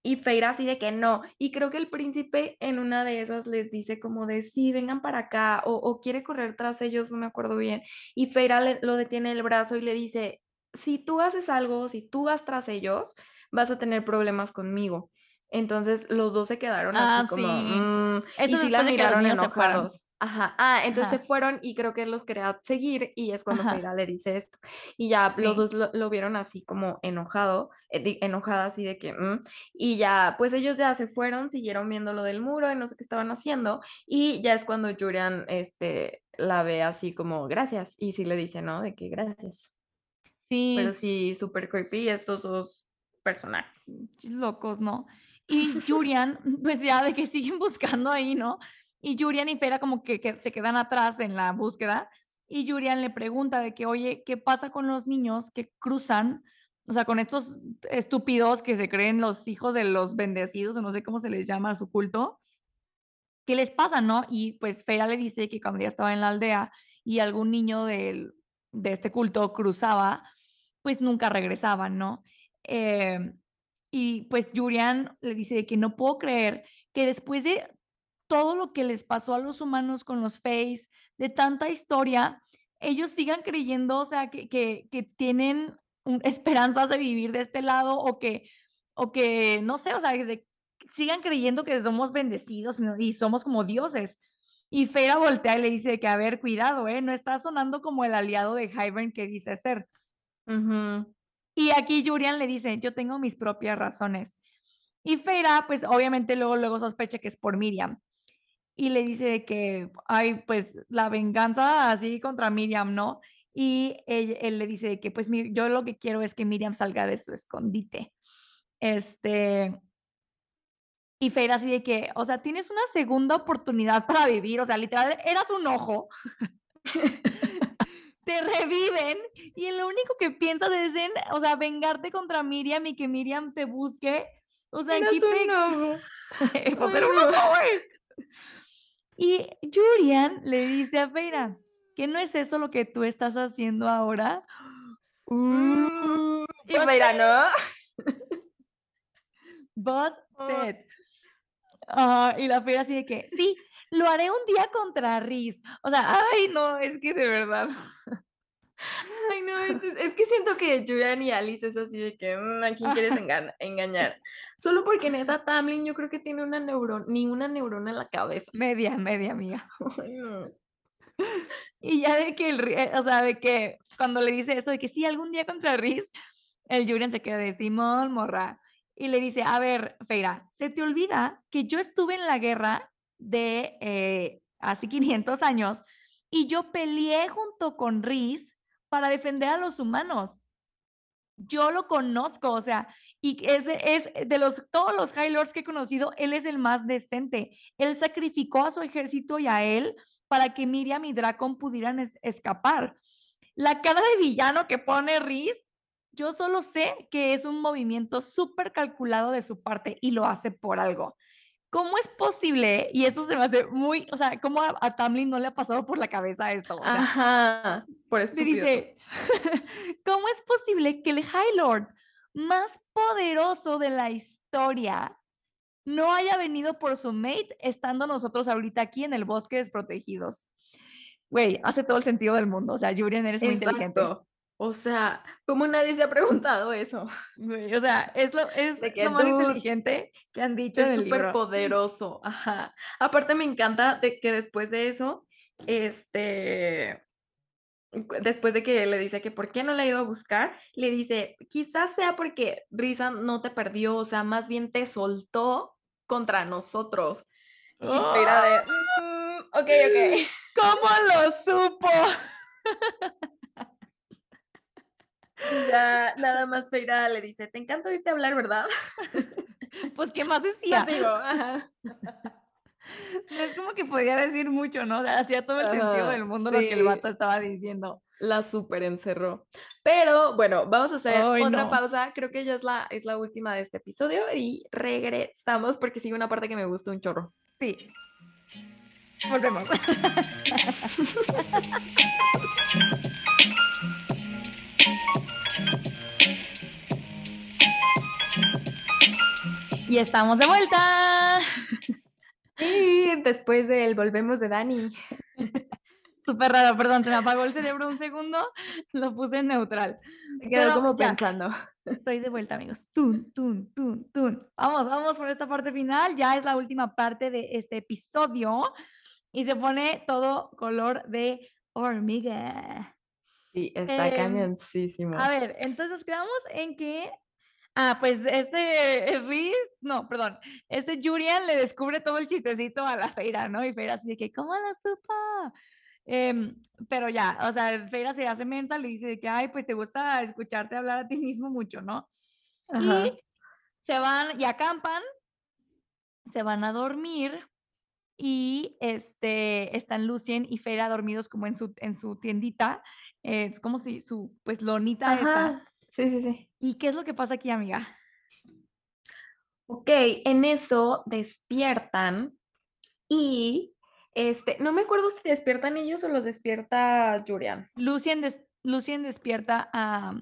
y Feira así de que no. Y creo que el príncipe en una de esas les dice como de sí, vengan para acá, o, quiere correr tras ellos, no me acuerdo bien. Y Feira le- lo detiene el brazo y le dice, si tú haces algo, si tú vas tras ellos, vas a tener problemas conmigo. Entonces los dos se quedaron así Ah, como, sí. "Mm", y sí la miraron enojados. Ajá. Ah, entonces Ajá. se fueron y creo que los quería seguir y es cuando. Feira le dice esto. Y ya los Sí. dos lo, lo vieron así como enojado, eh, enojada así de que, "Mm", y ya, pues ellos ya se fueron, siguieron viendo lo del muro y no sé qué estaban haciendo. Y ya es cuando Julian, este, la ve así como, gracias. Y sí le dice, ¿no? De que gracias. Pero Sí, sí, súper creepy estos dos personajes. locos, ¿no? Y Yurian, pues ya de que siguen buscando ahí, ¿no? Y Yurian y Fera como que, se quedan atrás en la búsqueda. Y Yurian le pregunta de que, oye, ¿qué pasa con los niños que cruzan? O sea, con estos estúpidos que se creen los hijos de los bendecidos, o no sé cómo se les llama a su culto. ¿Qué les pasa, no? Y pues Fera le dice que cuando ya estaba en la aldea y algún niño del, de este culto cruzaba, pues nunca regresaban, ¿no? Eh, y pues Julian le dice que no puedo creer que después de todo lo que les pasó a los humanos con los Face, de tanta historia, ellos sigan creyendo, o sea, que, que, que tienen esperanzas de vivir de este lado o que, o que no sé, o sea, sigan creyendo que somos bendecidos y somos como dioses. Y Fera voltea y le dice que, a ver, cuidado, ¿eh? No está sonando como el aliado de Hybern que dice ser. Y aquí Julian le dice, yo tengo mis propias razones. Y Fera, pues obviamente luego, luego sospecha que es por Miriam. Y le dice que, ay, pues la venganza así contra Miriam, ¿no? Y él, le dice que, pues yo lo que quiero es que Miriam salga de su escondite. Este, y Feira así de que, o sea, tienes una segunda oportunidad para vivir, o sea, literal, eras un ojo. te reviven y lo único que piensas es en, o sea, vengarte contra Miriam y que Miriam te busque. O sea, ojo. pues Y Julian le dice a Feira, que no es eso lo que tú estás haciendo ahora. Uh, y Feira, ¿no? Busted. Ah, y la feira así de que, sí, lo haré un día contra Riz. O sea, ay, no, es que de verdad. Ay, no, es, que siento que Julian y Alice es así de que, mm, ¿a quién quieres engañar? Solo porque neta Tamlin yo creo que tiene una neurona, ni una neurona en la cabeza. Media, media mía. Y ya de que el, eh, o sea, de que cuando le dice eso, de que sí, algún día contra Riz, el Julian se queda de Simón, morra y le dice, a ver, Feira, se te olvida que yo estuve en la guerra de eh, hace 500 años y yo peleé junto con Riz para defender a los humanos. Yo lo conozco, o sea, y es, es de los, todos los High Lords que he conocido, él es el más decente. Él sacrificó a su ejército y a él para que Miriam y Dracon pudieran escapar. La cara de villano que pone Riz yo solo sé que es un movimiento súper calculado de su parte y lo hace por algo. ¿Cómo es posible? Y eso se me hace muy, o sea, ¿cómo a, Tamlin no le ha pasado por la cabeza esto? Ajá, por eso. dice, ¿cómo es posible que el High Lord más poderoso de la historia no haya venido por su mate estando nosotros ahorita aquí en el bosque desprotegidos? Güey, hace todo el sentido del mundo. O sea, Julian, eres muy inteligente. O sea, ¿cómo nadie se ha preguntado eso? o sea, es lo, es más inteligente que han dicho. Es súper poderoso. Ajá. Aparte me encanta de que después de eso, este, después de que le dice que por qué no le ha ido a buscar, le dice, quizás sea porque Risa no te perdió, o sea, más bien te soltó contra nosotros. Y fuera de, mm, ok, ok. ¿Cómo lo supo? ya nada más Feira le dice, te encanta oírte hablar, ¿verdad? Pues, ¿qué más decía? digo, Es como que podía decir mucho, ¿no? hacía todo el sentido del mundo lo que el vato estaba diciendo. La súper encerró. Pero bueno, vamos a hacer otra pausa. Creo que ya es la, es la última de este episodio y regresamos porque sigue una parte que me gusta un chorro. Sí. Volvemos. Y estamos de vuelta. Y después del volvemos de Dani. Súper raro, perdón, se me apagó el cerebro un segundo, lo puse en neutral. Me quedó como pensando. Estoy de vuelta, amigos. Tun, tun, tun, tun. Vamos, vamos por esta parte final. Ya es la última parte de este episodio y se pone todo color de hormiga. Sí, está eh, cañoncísimo. A ver, entonces quedamos en que Ah, pues este Riz, no, perdón, este Julian le descubre todo el chistecito a la Feira, ¿no? Y Feira así de que, ¿cómo la supo? Em, pero ya, o sea, Feira se hace mental y dice que, ay, pues te gusta escucharte hablar a ti mismo mucho, ¿no? Y se van y acampan, se van a dormir y este, están Lucien y Feira dormidos como en su, en su tiendita, es como si su, pues, lonita Ajá. Sí, sí, sí. ¿Y qué es lo que pasa aquí, amiga? Ok, en eso despiertan y este, no me acuerdo si despiertan ellos o los despierta Julian. Lucien, Lucien despierta a,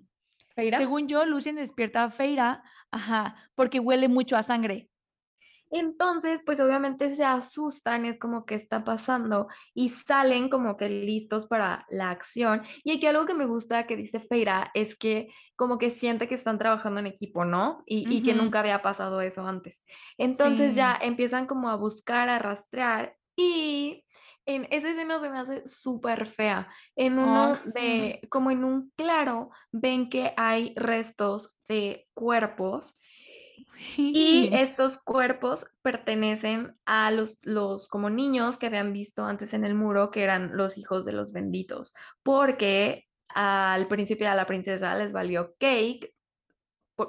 ¿Feira? Según yo, Lucien despierta a Feira, ajá, porque huele mucho a sangre. Entonces, pues obviamente se asustan, es como que está pasando y salen como que listos para la acción. Y aquí algo que me gusta que dice Feira es que como que siente que están trabajando en equipo, ¿no? Y, y que nunca había pasado eso antes. Entonces ya empiezan como a buscar, a rastrear y en esa escena se me hace súper fea. En uno de, como en un claro, ven que hay restos de cuerpos y estos cuerpos pertenecen a los los como niños que habían visto antes en el muro, que eran los hijos de los benditos, porque al príncipe y a la princesa les valió cake,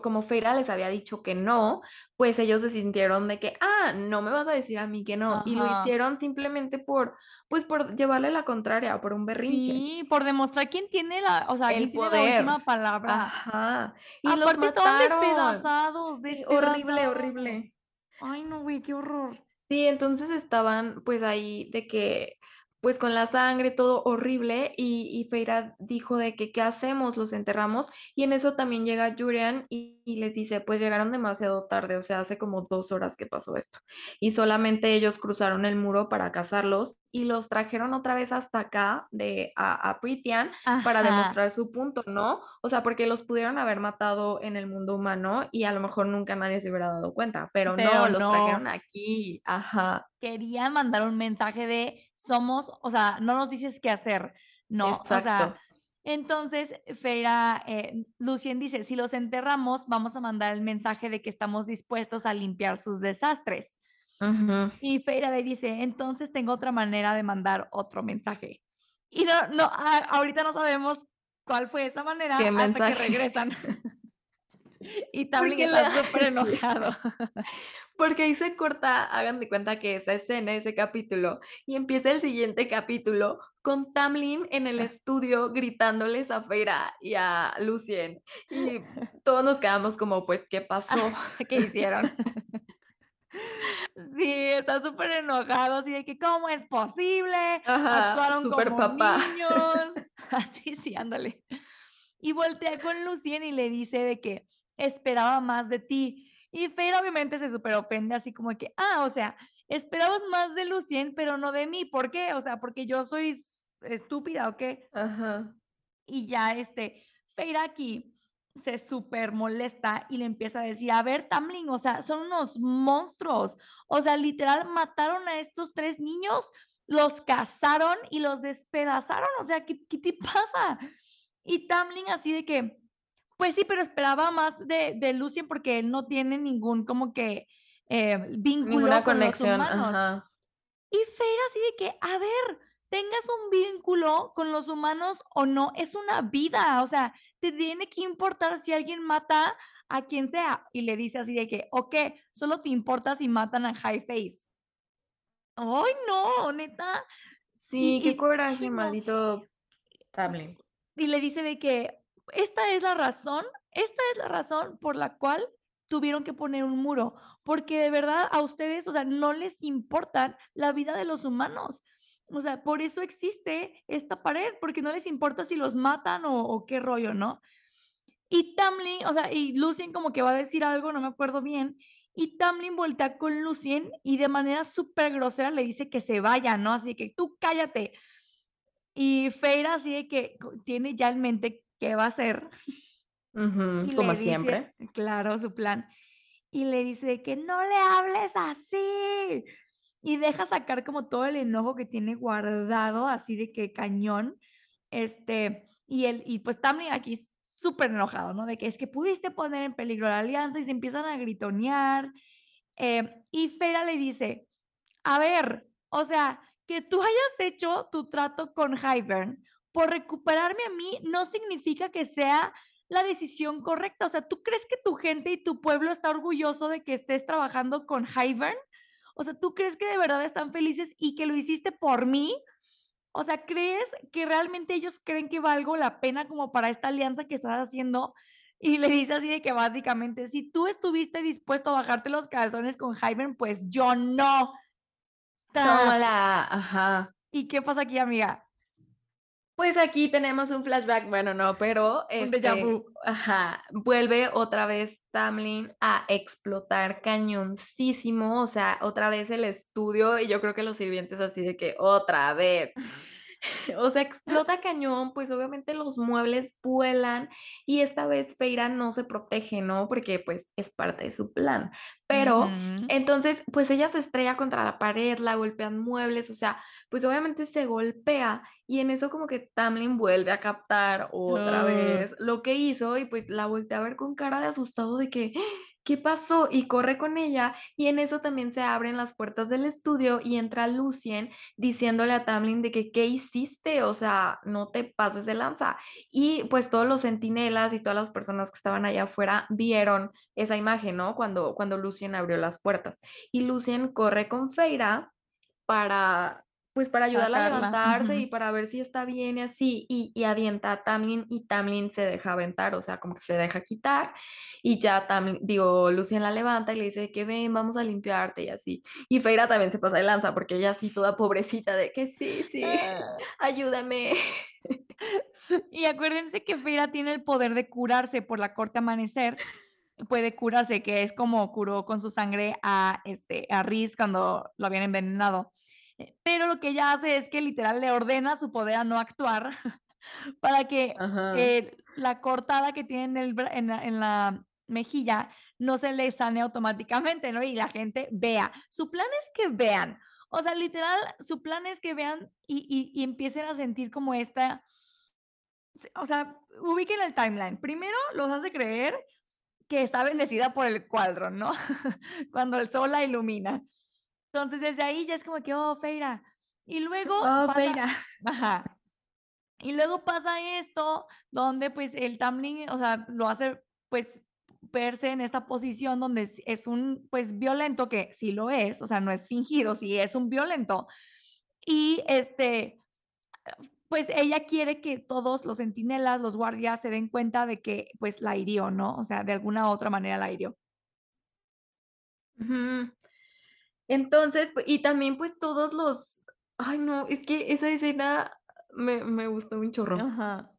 como Feyre les había dicho que no, pues ellos se sintieron de que: "Ah, no me vas a decir a mí que no", y lo hicieron simplemente por, pues, por llevarle la contraria, por un berrinche. Sí, por demostrar quién tiene la o sea, quién El tiene la poder. última palabra. Ajá. Y los Aparte estaban mataron. despedazados, Sí, horrible, despedazados. horrible. Ay, no, güey, qué horror. Sí, entonces estaban, pues, ahí de que, pues, con la sangre, todo horrible, y y Feyre dijo de que: "¿Qué hacemos? ¿Los enterramos?". Y en eso también llega Jurian y y les dice: "Pues llegaron demasiado tarde, o sea, hace como 2 horas que pasó esto, y solamente ellos cruzaron el muro para cazarlos, y los trajeron otra vez hasta acá de a a Prythian para demostrar su punto", ¿no? O sea, porque los pudieron haber matado en el mundo humano y a lo mejor nunca nadie se hubiera dado cuenta, pero no, los trajeron aquí. Ajá. Querían mandar un mensaje de somos, o sea, no nos dices qué hacer, ¿no? O sea, Exacto. entonces Feyre, eh, Lucien dice: "Si los enterramos, vamos a mandar el mensaje de que estamos dispuestos a limpiar sus desastres". Ujú. Y Feyre le dice: "Entonces tengo otra manera de mandar otro mensaje". Y no no, a ahorita no sabemos cuál fue esa manera ¿Qué hasta que mensaje? regresan. Y le está ay, sí. superenojado. Porque ahí se corta, hagan de cuenta que esa escena, ese capítulo, y empieza el siguiente capítulo con Tamlin en el estudio gritándoles a Feyre y a Lucien, y todos nos quedamos como, pues, ¿qué pasó? ¿Qué hicieron? Sí, está superenojado, así de que: "¿Cómo es posible? Ajá, Actuaron súper como papá. niños". Así, sí, ándale. Y voltea con Lucien y le dice de que: "Esperaba más de ti". Y Feyre obviamente se superofende, así como que: "Ah, o sea, esperabas más de Lucien, pero no de mí, ¿por qué? O sea, ¿porque yo soy estúpida o qué?". Ajá. Y ya, este, Feyre aquí se supermolesta y le empieza a decir: "A ver, Tamlin, o sea, son unos monstruos, o sea, literal mataron a estos 3 niños, los cazaron y los despedazaron, o sea, ¿qué qué te pasa?". Y Tamlin así de que: "Pues sí, pero esperaba más de de Lucien porque él no tiene ningún como que, eh, vínculo Ninguna con los humanos". ajá. Y Feyre así de que: "A ver, tengas un vínculo con los humanos o no, es una vida, o sea, te tiene que importar si alguien mata a quien sea". Y le dice así de que: "¿O qué? ¿Solo te importa si matan a Highface?". ¡Ay, no! Neta. Y Sí, qué y coraje, maldito Tamlin. Y le dice de que: "Esta es la razón esta es la razón por la cual tuvieron que poner un muro, porque de verdad a ustedes, o sea, no les importan la vida de los humanos. O sea, por eso existe esta pared, porque no les importa si los matan o o qué rollo", ¿no? Y Tamlin, o sea, y Lucien como que va a decir algo, no me acuerdo bien, y Tamlin voltea con Lucien y de manera supergrosera le dice que se vaya, ¿no? Así que: "Tú cállate". Y Feyre así de que tiene ya en mente qué va a hacer. Como dice siempre. claro, su plan. Y le dice que: "No le hables así". Y deja sacar como todo el enojo que tiene guardado, así de que cañón. Este, y él y pues Tamlin aquí s superenojado, ¿no? De que: "Es que pudiste poner en peligro la alianza", y se empiezan a gritonear. Eh, y Feyre le dice: "A ver, o sea, que tú hayas hecho tu trato con Hybern por recuperarme a mí, no significa que sea la decisión correcta. O sea, ¿tú crees que tu gente y tu pueblo está orgulloso de que estés trabajando con Hybern? O sea, ¿tú crees que de verdad están felices y que lo hiciste por mí? O sea, ¿crees que realmente ellos creen que valgo la pena como para esta alianza que estás haciendo?". Y le dice así de que básicamente: "Si tú estuviste dispuesto a bajarte los calzones con Hybern, pues yo no". Tómala, ajá. ¿Y qué pasa aquí, amiga? Pues aquí tenemos un flashback, bueno, no, pero Un este, vu. ajá, vuelve otra vez Tamlin a explotar cañoncísimo, o sea, otra vez el estudio, y yo creo que los sirvientes así de que otra vez. O sea, explota cañón, pues obviamente los muebles vuelan y esta vez Feira no se protege, ¿no? Porque pues es parte de su plan. Pero entonces, pues ella se estrella contra la pared, la golpean muebles, o sea, pues obviamente se golpea y en eso como que Tamlin vuelve a captar otra vez lo que hizo y pues la voltea a ver con cara de asustado de que, "¡Ah! ¿Qué pasó? Y corre con ella y en eso también se abren las puertas del estudio y entra Lucien diciéndole a Tamlin de que, ¿qué hiciste? O sea, no te pases de lanza. Y pues todos los centinelas y todas las personas que estaban allá afuera vieron esa imagen, ¿no? Cuando, cuando Lucien abrió las puertas. Y Lucien corre con Feira para, pues para ayudarla a levantarse y para ver si está bien y así, y, y avienta a Tamlin y Tamlin se deja aventar, o sea, como que se deja quitar y ya Tamlin, digo, Lucien la levanta y le dice que ven, vamos a limpiarte y así. Y Feira también se pasa de lanza porque ella así toda pobrecita de que sí, sí, Ah. ayúdame. Y acuérdense que Feyre tiene el poder de curarse por la corte amanecer. Puede curarse, que es como curó con su sangre a, este, a Rhys cuando lo habían envenenado. Eh, pero lo que ella hace es que literal le ordena a su poder a no actuar para que, eh, la cortada que tiene en el en la en la mejilla no se le sane automáticamente, ¿no? Y la gente vea. Su plan es que vean. O sea, literal, su plan es que vean y y y empiecen a sentir como esta o sea, ubiquen el timeline. Primero los hace creer que está bendecida por el cuadro, ¿no? Cuando el sol la ilumina. Entonces, desde ahí ya es como que, oh, Feira. Y luego Oh, pasa Feira. ajá. Y luego pasa esto donde, pues, el Tamlin, o sea, lo hace, pues, verse en esta posición donde es un, pues, violento, que sí lo es, o sea, no es fingido, sí es un violento. Y, este, pues ella quiere que todos los centinelas, los guardias se den cuenta de que, pues, la hirió, ¿no? O sea, de alguna u otra manera la hirió. Ujú. Entonces, pue y también, pues, todos los ay, no, es que esa escena me me gustó un chorro. Ajá,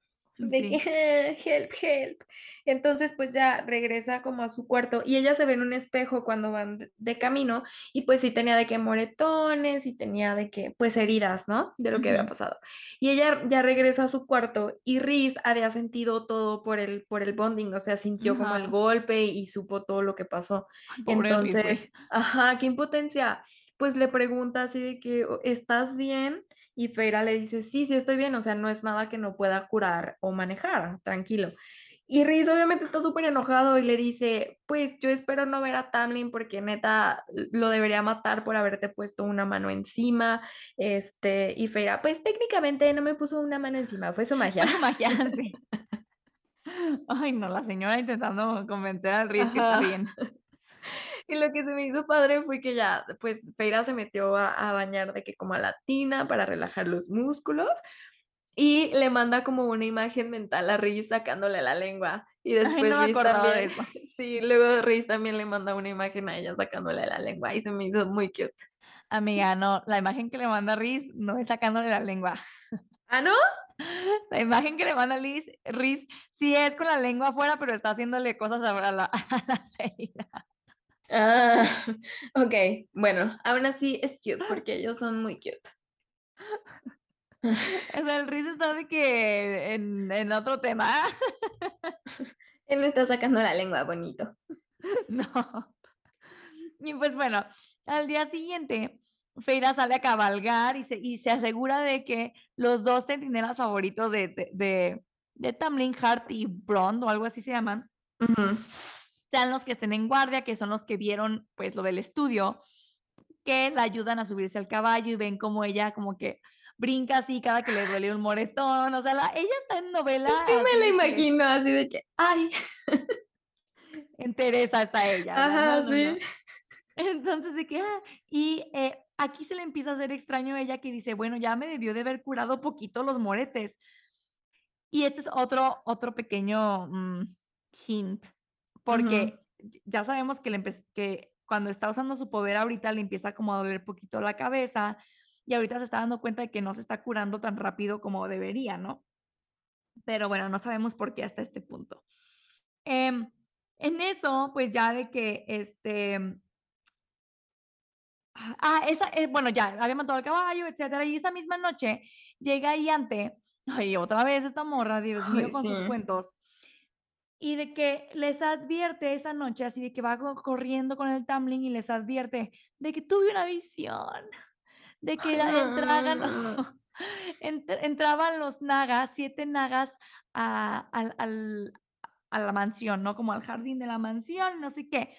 De que. "Help, help". Entonces, pues, ya regresa como a su cuarto, y ella se ve en un espejo cuando van de camino, y pues sí tenía de que moretones, y tenía de que, pues, heridas, ¿no? De lo que había pasado. Y ella ya regresa a su cuarto, y Rhys había sentido todo por el por el bonding, o sea, sintió como el golpe y supo todo lo que pasó. Ay, pobre Rhys, güey. Entonces ajá, qué impotencia. Pues le pregunta así de que: "O ¿estás bien?" Y Feyre le dice: "Sí, sí estoy bien, o sea, no es nada que no pueda curar o manejar, tranquilo". Y Rhys obviamente está superenojado y le dice: "Pues yo espero no ver a Tamlin porque neta lo debería matar por haberte puesto una mano encima". Este, y Feyre: "Pues técnicamente no me puso una mano encima, fue su magia". Fue su magia, sí. Ay, no, la señora intentando convencer al Rhys que está bien. Y lo que se me hizo padre fue que ya, pues, Feyre se metió a a bañar de que como a la tina para relajar los músculos, y le manda como una imagen mental a Rhys sacándole la lengua. Y Ay, no después también sí, luego Rhys también le manda una imagen a ella sacándole la lengua, y se me hizo muy cute. Amiga, no, la imagen que le manda Rhys no es sacándole la lengua. ¿Ah, no? La imagen que le manda Liz Rhys sí es con la lengua afuera, pero está haciéndole cosas a a la a la Feyre. Ah, okey. Bueno, aún así es cute, porque ellos son muy cute. O sea, el está de que en en otro tema. Él me está sacando la lengua bonito. No. Y pues bueno, al día siguiente, Feyre sale a cabalgar y se y se asegura de que los 2 centinelas favoritos de de de de Tamlin, Hart y Bronn, o algo así se llaman Ujú. Sean los que estén en guardia, que son los que vieron, pues, lo del estudio, que la ayudan a subirse al caballo y ven cómo ella como que brinca así cada que le duele un moretón, o sea, la ella está en novela que me la que imagino así de que: "Ay". en Teresa está ella, no, Ajá, no, sí. no. Entonces, de que, ah, y, eh, aquí se le empieza a hacer extraño a ella que dice: "Bueno, ya me debió de haber curado poquito los moretes". Y este es otro otro pequeño, mm, hint, Porque ya sabemos que le empe que cuando está usando su poder ahorita le empieza como a doler poquito la cabeza, y ahorita se está dando cuenta de que no se está curando tan rápido como debería, ¿no? Pero bueno, no sabemos por qué hasta este punto. Em, en eso, pues ya de que este... Ah, esa, eh, bueno, ya había montado el caballo, etcétera, y esa misma noche llega Iante, ay, otra vez esta morra, Dios mío, Ay, con sus cuentos, y de que les advierte esa noche, así de que va co- corriendo con el tumbling y les advierte de que tuve una visión, de que entraban los nagas, siete nagas a, al- a la mansión, ¿no? Como al jardín de la mansión, no sé qué.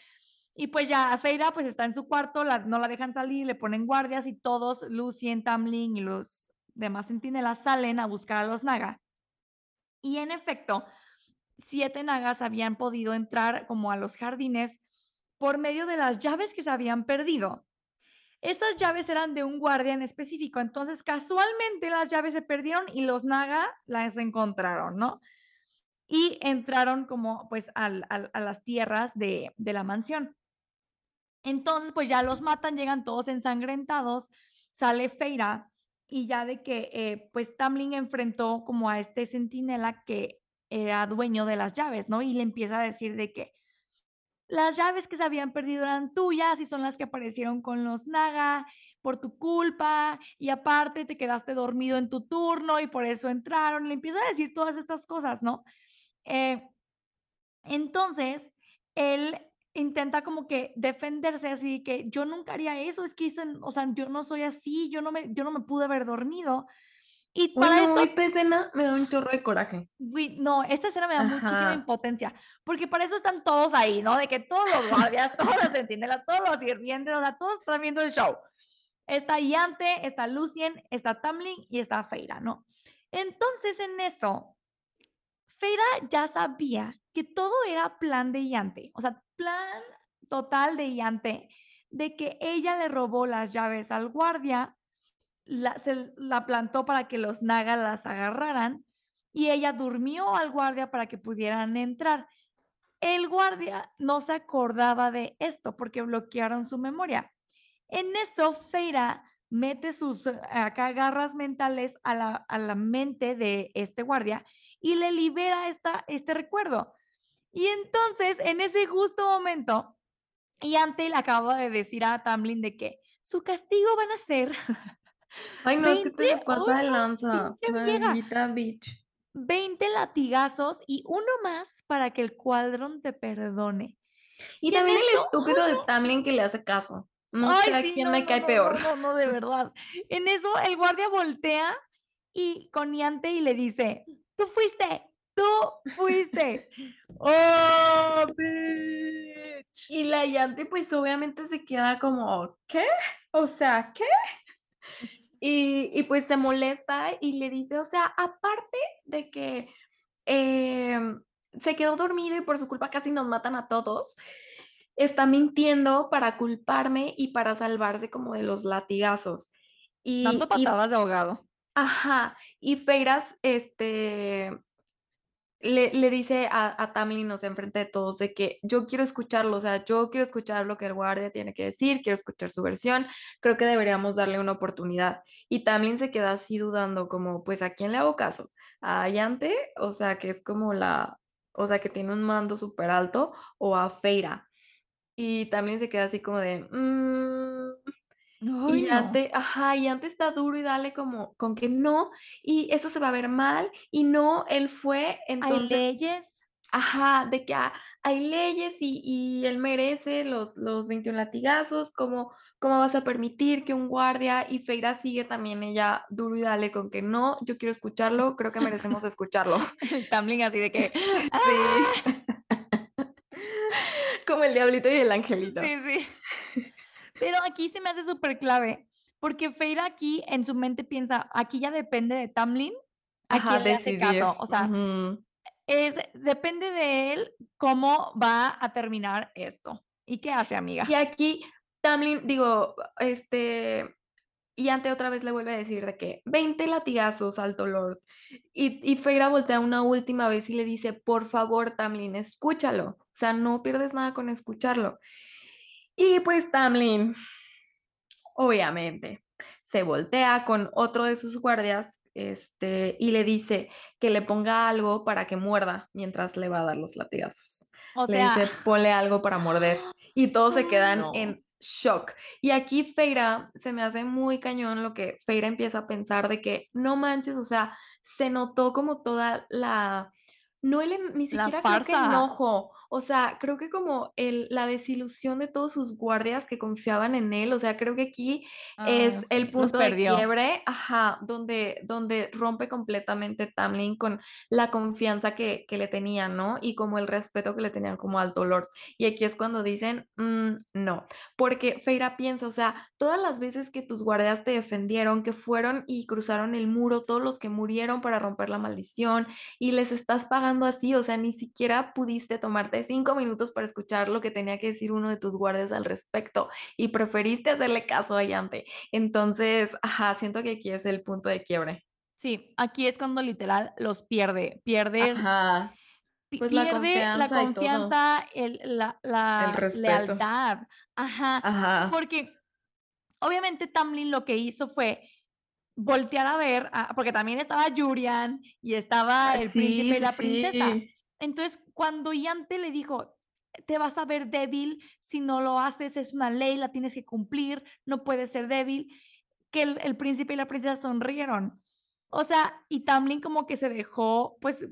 Y pues ya Feira pues está en su cuarto, la- no la dejan salir, le ponen guardias y todos, Lucien, Tamlin y los demás centinelas salen a buscar a los naga. Y en efecto, siete nagas habían podido entrar como a los jardines por medio de las llaves que se habían perdido. Esas llaves eran de un guardia en específico, entonces casualmente las llaves se perdieron y los naga las encontraron, ¿no? Y entraron como pues a las tierras de, de la mansión. Entonces, pues ya los matan, llegan todos ensangrentados, sale Feira y ya de que eh, pues Tamlin enfrentó como a este centinela que era dueño de las llaves, ¿no? Y le empieza a decir de que las llaves que se habían perdido eran tuyas y son las que aparecieron con los Naga por tu culpa y aparte te quedaste dormido en tu turno y por eso entraron. Le empieza a decir todas estas cosas, ¿no? Eh, entonces, él intenta como que defenderse así que yo nunca haría eso, es que hizo, o sea, yo no soy así, yo no me, yo no me pude haber dormido. Y para esto, esta escena me da un chorro de coraje. güey, no, esta escena me da muchísima Ajá. impotencia, porque para eso están todos ahí, ¿no? De que todos los guardias, todas las centinelas, todos los sirvientes, o sea, todos están viendo el show. Está Iante, está Lucien, está Tamlin y está Feira, ¿no? Entonces, en eso, Feira ya sabía que todo era plan de Yante, o sea, plan total de Yante, de que ella le robó las llaves al guardia, la, se la plantó para que los nagas las agarraran y ella durmió al guardia para que pudieran entrar. El guardia no se acordaba de esto porque bloquearon su memoria. En eso, Feira mete sus acá mentales a la, a la mente de este guardia y le libera esta, este recuerdo. Y entonces, en ese justo momento, Yante le acaba de decir a Tamlin de que su castigo van a ser Ay, no, es que te 20 le pasa de lanza. Maldita bitch. 20 latigazos y uno más para que el cuadrón te perdone. Y también el estúpido de Tamlin que le hace caso. No Ay, sé a sí, quién no, me no, cae no, peor. No, no, de verdad. En eso el guardia voltea y con Yante y le dice, tú fuiste, tú fuiste. ¡Oh, bitch! Y la Yanti, pues obviamente se queda como, ¿qué? O sea, ¿qué? Y, y pues se molesta y le dice, o sea, aparte de que em, se quedó dormido y por su culpa casi nos matan a todos, está mintiendo para culparme y para salvarse como de los latigazos. Y, Dando y patadas de ahogado. Ajá, y Feiras, este, le, le dice a, a Tamlin, o sea, enfrente de todos, de que yo quiero escucharlo, o sea, yo quiero escuchar lo que el guardia tiene que decir, quiero escuchar su versión, creo que deberíamos darle una oportunidad. Y Tamlin se queda así dudando, como, pues, ¿a quién le hago caso? ¿A Ayante? O sea, que es como la, o sea, que tiene un mando súper alto, o a Feira. Y Tamlin se queda así como de, "Mm", Y no. antes, ajá, y antes está duro y dale como con que no, y eso se va a ver mal, y no, él fue, Hay entonces, leyes. ajá, de que ah, hay leyes y, y él merece los, los 21 latigazos, ¿cómo, ¿cómo vas a permitir que un guardia y Feira sigue también ella duro y dale con que no, yo quiero escucharlo, creo que merecemos escucharlo. El Tamlin así de que, Sí. Como el diablito y el angelito. Sí, sí. Pero aquí se me hace súper clave, porque Feira aquí en su mente piensa, aquí ya depende de Tamlin a Ajá, quién le hace caso. O sea, es, depende de él cómo va a terminar esto. ¿Y qué hace, amiga? Y aquí Tamlin, digo, este, y ante otra vez le vuelve a decir de que 20 latigazos, Alto Lord. Y, y Feira voltea una última vez y le dice, por favor, Tamlin, escúchalo. O sea, no pierdes nada con escucharlo. Y pues Tamlin, obviamente, se voltea con otro de sus guardias, este, y le dice que le ponga algo para que muerda mientras le va a dar los latigazos. O Le sea, dice: "Ponle algo para morder", y todos se quedan no. en shock. Y aquí Feira se me hace muy cañón lo que Feira empieza a pensar de que no manches, o sea, se notó como toda la no el ni siquiera creo que enojo, o sea, creo que como el la desilusión de todos sus guardias que confiaban en él, o sea, creo que aquí es el sí, punto de quiebre ajá, donde donde rompe completamente Tamlin con la confianza que que le tenían, ¿no? Y como el respeto que le tenían como alto lord. Y aquí es cuando dicen: "Mm, no", porque Feira piensa, o sea, todas las veces que tus guardias te defendieron, que fueron y cruzaron el muro, todos los que murieron para romper la maldición, y les estás pagando así, o sea, ni siquiera pudiste tomarte 5 minutos para escuchar lo que tenía que decir uno de tus guardias al respecto, y preferiste hacerle caso a Yante. Entonces, ajá, siento que aquí es el punto de quiebre. Sí, aquí es cuando literal los pierde, pierde Ajá, pues la pierde la confianza todo. confianza, el la El la respeto. lealtad. Ajá, Ajá. porque obviamente Tamlin lo que hizo fue voltear a ver a porque también estaba Yurian y estaba Ah, el sí, príncipe y la princesa. sí. Entonces, cuando Yante le dijo: "Te vas a ver débil si no lo haces, es una ley, la tienes que cumplir, no puedes ser débil", que el el príncipe y la princesa sonrieron. O sea, y Tamlin como que se dejó, pues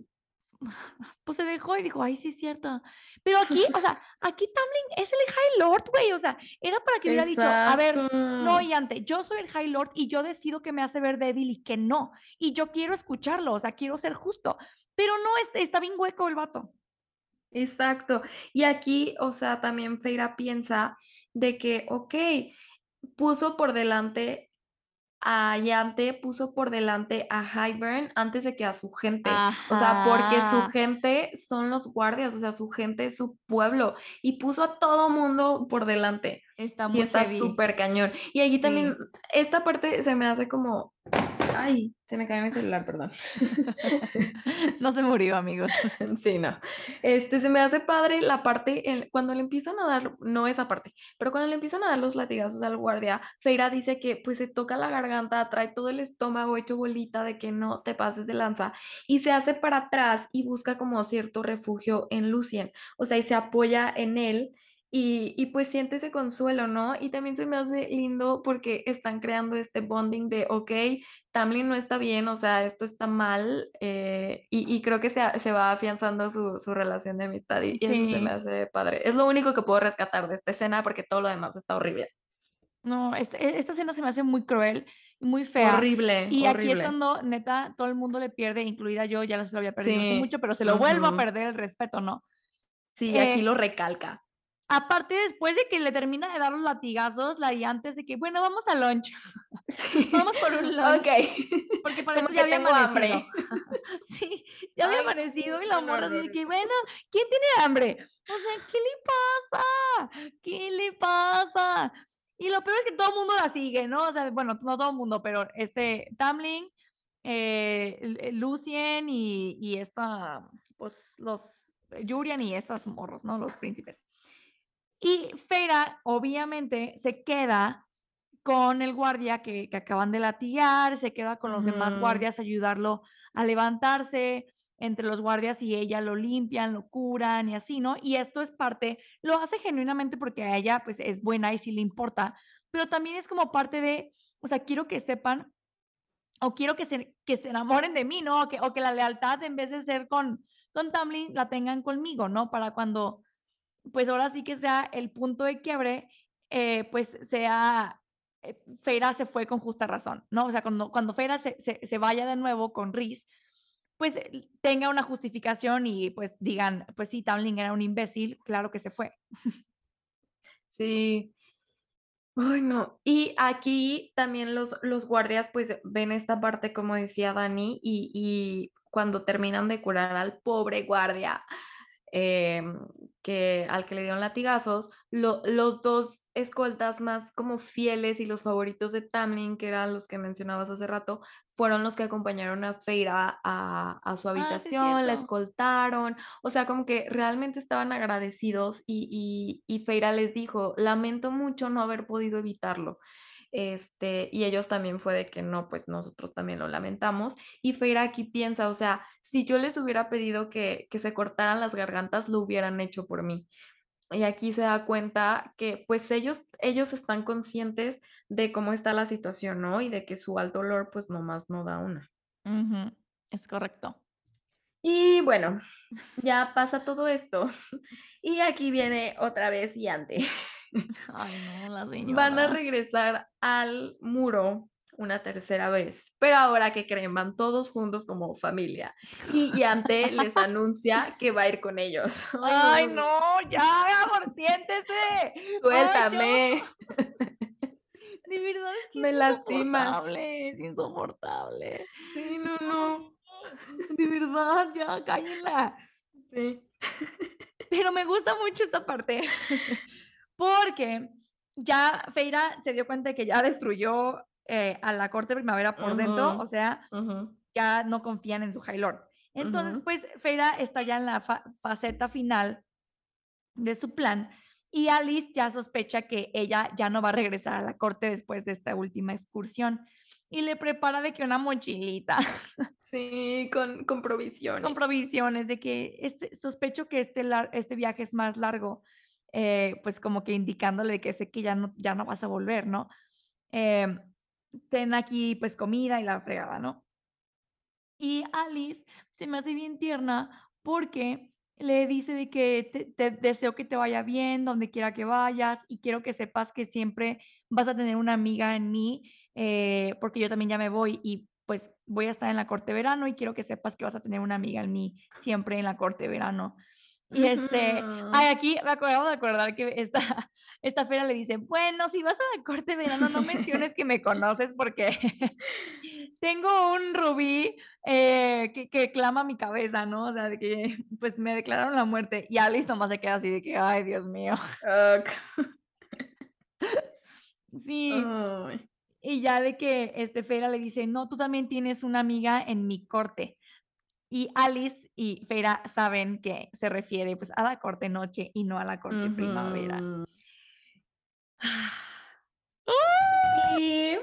pues se dejó y dijo: "Ay, sí, es cierto". Pero aquí, o sea, aquí Tamlin es el High Lord, güey, o sea, era para que hubiera dicho: "A ver, Exacto. no, Yante, yo soy el High Lord y yo decido qué me hace ver débil y qué no, y yo quiero escucharlo, o sea, quiero ser justo". Pero no, está bien hueco el vato. Exacto. Y aquí, o sea, también Feira piensa de que, okey, puso por delante a Yante, puso por delante a Hybern antes de que a su gente. O sea, porque su gente son los guardias, o sea, su gente es su pueblo, y puso a todo mundo por delante. Está Y muy está heavy. supercañón. Y allí también, esta parte se me hace como ay, se me cayó mi celular, perdón. No se murió, amigos. Sí, no. Este, se me hace padre la parte en cuando le empiezan a dar no esa parte, pero cuando le empiezan a dar los latigazos al guardia, Feira dice que, pues, se toca la garganta, trae todo el estómago hecho bolita de que no te pases de lanza, y se hace para atrás y busca como cierto refugio en Lucien. O sea, y se apoya en él y y pues siente ese consuelo, ¿no? Y también se me hace lindo porque están creando este bonding de, okey, Tamlin no está bien, o sea, esto está mal, eh, y y creo que se se va afianzando su su relación de amistad, y y eso se me hace padre. Es lo único que puedo rescatar de esta escena, porque todo lo demás está horrible. No, este esta escena se me hace muy cruel, muy fea. Horrible, Y aquí es cuando, neta, todo el mundo le pierde, incluida yo, ya se lo había perdido Sí, mucho, pero se lo vuelvo a perder el respeto, ¿no? Sí, aquí Eh lo recalca. Aparte, después de que le termina de dar los latigazos, la Yante de que: "Bueno, vamos al lunch, Sí, vamos por un lunch", okey, porque para esto ya había tengo amanecido. hambre. Sí, ya había amanecido y la morra así de que: "Bueno, ¿quién tiene hambre?". O sea, ¿qué le pasa? ¿Qué le pasa? Y lo peor es que todo mundo la sigue, ¿no? O sea, bueno, no todo el mundo, pero, este, Tamlin, eh, Lucien y y esta, pues, los Yurian y estos morros, ¿no? Los príncipes. Y Feira, obviamente, se queda con el guardia que que acaban de latigar, se queda con los demás guardias a ayudarlo a levantarse, entre los guardias y ella lo limpian, lo curan y así, ¿no? Y esto es parte lo hace genuinamente porque a ella, pues, es buena y sí le importa, pero también es como parte de, o sea, quiero que sepan o quiero que se que se enamoren de mí, ¿no? O que o que la lealtad en vez de ser con con Tamlin, la tengan conmigo, ¿no? Para cuando, pues, ahora sí que sea el punto de quiebre, eh, pues, sea, eh, Feira se fue con justa razón, ¿no? O sea, cuando cuando Feira se se se vaya de nuevo con Rhys, pues, l tenga una justificación y, pues, digan: "Pues sí, Tamlin era un imbécil, claro que se fue". Sí. Ay, no. Y aquí también los los guardias, pues, ven esta parte, como decía Dani, y y cuando terminan de curar al pobre guardia, em, que al que le dieron latigazos, lo los 2 escoltas más como fieles y los favoritos de Tamlin, que eran los que mencionabas hace rato, fueron los que acompañaron a Feira a a su Ah, sí es habitación, la escoltaron, o sea, como que realmente estaban agradecidos y y y Feira les dijo: "Lamento mucho no haber podido evitarlo". Este, y ellos también fue de que no, pues nosotros también lo lamentamos. Y Feira aquí piensa, o sea, si yo les hubiera pedido que, que se cortaran las gargantas, lo hubieran hecho por mí. Y aquí se da cuenta que pues ellos, ellos están conscientes de cómo está la situación, ¿no? Y de que su alto dolor pues nomás no da una. Ujú, Es correcto. Y bueno, ya pasa todo esto. Y aquí viene otra vez Yante. Ay, no, la Van a señora. regresar al muro una tercera vez, pero ahora que creen, van todos juntos como familia. Y Yante les anuncia que va a ir con ellos. Ay, no, ya, amor, siéntese. Ay, Suéltame. De verdad es que Me lastimas. insoportable, es insoportable. Sí, no, no. De verdad, ya, cállenla. Sí. Pero me gusta mucho esta parte porque ya Feira se dio cuenta de que ya destruyó eh, a la corte primavera por dentro, o sea, ya no confían en su High Lord. Entonces, pues Feira está ya en la fa- faceta final de su plan y Alice ya sospecha que ella ya no va a regresar a la corte después de esta última excursión y le prepara de que una mochilita Sí, con, con provisiones. con provisiones de que este, sospecho que este, este viaje es más largo, eh, pues como que indicándole que sé que ya no, ya no vas a volver, ¿no? Em, ten aquí pues comida y la fregada, ¿no? Y Alice se me hace bien tierna porque le dice de que te, te deseo que te vaya bien donde quiera que vayas y quiero que sepas que siempre vas a tener una amiga en mí eh, porque yo también ya me voy y pues voy a estar en la corte de verano y quiero que sepas que vas a tener una amiga en mí siempre en la corte de verano. Y este, ay, aquí me acabo de acordar que esta, esta fera le dice, bueno, si vas a la corte de verano, no menciones que me conoces porque tengo un rubí eh, que, que clama mi cabeza, ¿no? O sea, de que pues me declararon la muerte y Alice nomás se queda así de que, ay, Dios mío. Sí, y ya de que este Fera le dice, no, tú también tienes una amiga en mi corte. Y Alice y Fera saben que se refiere pues a la corte noche y no a la corte primavera. Y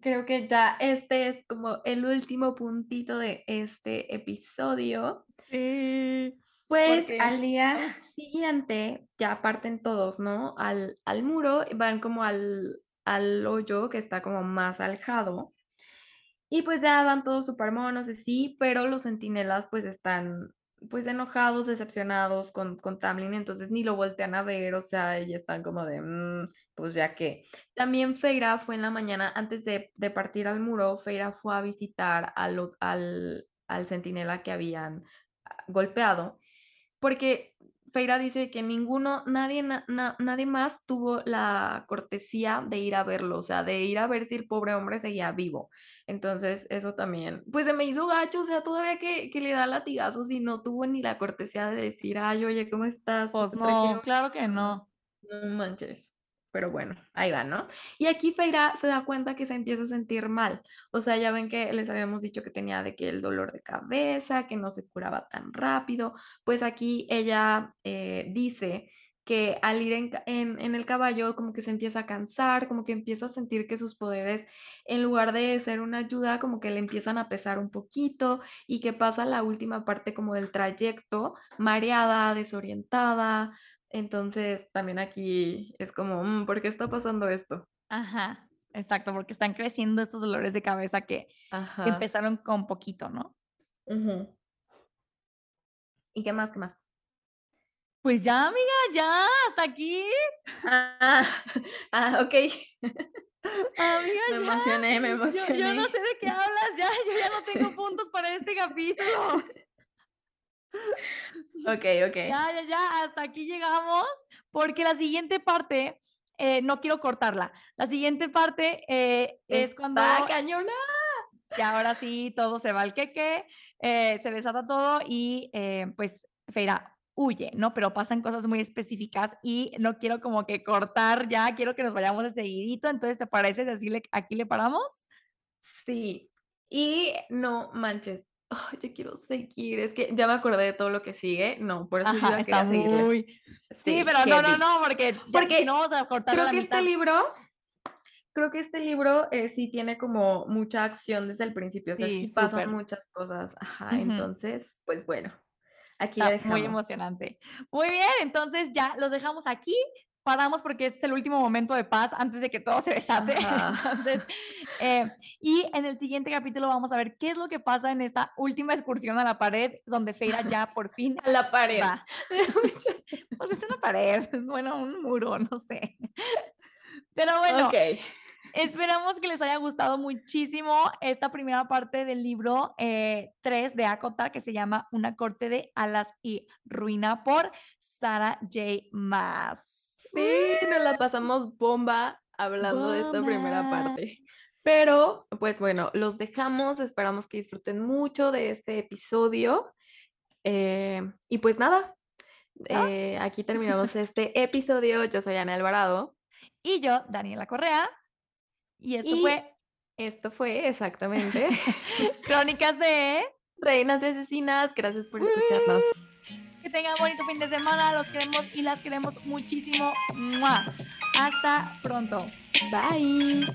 creo que ya este es como el último puntito de este episodio. Sí. Pues al día siguiente ya parten todos, ¿no? Al, al muro, van como al, al hoyo que está como más alejado. Y pues ya van todos súper monos, sí, pero los centinelas pues están pues enojados, decepcionados con, con Tamlin, entonces ni lo voltean a ver, o sea, y están como de, "Mm, pues ya que. También Feira fue en la mañana, antes de, de partir al muro, Feira fue a visitar al, al, al centinela que habían ah, golpeado, porque Feira dice que ninguno, nadie, na- na- nadie más tuvo la cortesía de ir a verlo, o sea, de ir a ver si el pobre hombre seguía vivo. Entonces, eso también, pues se me hizo gacho, o sea, todavía que, que le da latigazos y no tuvo ni la cortesía de decir, ay, oye, ¿cómo estás? Pues no, un-". claro que no. No manches. Pero bueno, ahí va, ¿no? Y aquí Feira se da cuenta que se empieza a sentir mal. O sea, ya ven que les habíamos dicho que tenía de que el dolor de cabeza, que no se curaba tan rápido. Pues aquí ella eh, dice que al ir en, en el caballo como que se empieza a cansar, como que empieza a sentir que sus poderes, en lugar de ser una ayuda, como que le empiezan a pesar un poquito y que pasa la última parte como del trayecto, mareada, desorientada. Entonces, también aquí es como, "Mm, ¿por qué está pasando esto? Ajá, exacto, porque están creciendo estos dolores de cabeza que, empezaron con poquito, ¿no? ujú. ¿Y qué más? ¿Qué más? Pues ya, amiga, ya, hasta aquí. Ah, ah, ok. Amiga, Me ya. emocioné, me Yo, emocioné. yo no sé de qué hablas, ya, yo ya no tengo puntos para este capítulo. Ok, ok. Ya, ya, ya, hasta aquí llegamos, porque la siguiente parte, eh, no quiero cortarla. La siguiente parte eh, es cuando cañona. y ahora sí todo se va al queque, eh, se desata todo y eh, pues Feira huye, ¿no? Pero pasan cosas muy específicas y no quiero como que cortar ya, quiero que nos vayamos de seguidito, entonces ¿te parece si así le- aquí le paramos? Sí. Y no manches. Yo quiero seguir. Es que ya me acordé de todo lo que sigue. No, por eso yo Ajá, está quería seguirle. muy... Sí, pero no, no, no, porque, Porque no vamos a cortar Creo la que mitad. este libro creo que este libro, eh, sí tiene como mucha acción desde el principio, o sea, sí Sí, pasan muchas cosas. Ajá, entonces, pues bueno, aquí Está muy dejamos. emocionante. Muy bien, entonces ya los dejamos aquí, paramos porque este es el último momento de paz antes de que todo se desate. Entonces, eh, y en el siguiente capítulo vamos a ver qué es lo que pasa en esta última excursión a la pared, donde Feira ya por fin A la pared. va. Pues es una pared, bueno, un muro, no sé. Pero bueno, esperamos que les haya gustado muchísimo esta primera parte del libro, eh, 3 de ACOTAR, que se llama Una corte de alas y ruina, por Sarah J. Maas. Sí, nos la pasamos bomba hablando de esta primera parte. Pero, pues bueno, los dejamos, esperamos que disfruten mucho de este episodio. Eh, y pues nada, ¿No? eh, aquí terminamos este episodio. Yo soy Ana Alvarado. Y yo, Daniela Correa. Y esto Y fue esto fue exactamente Crónicas de Reinas y Asesinas. Gracias por escucharnos. Que tengan bonito fin de semana, los queremos y las queremos muchísimo. ¡Mua! Hasta pronto. Bye.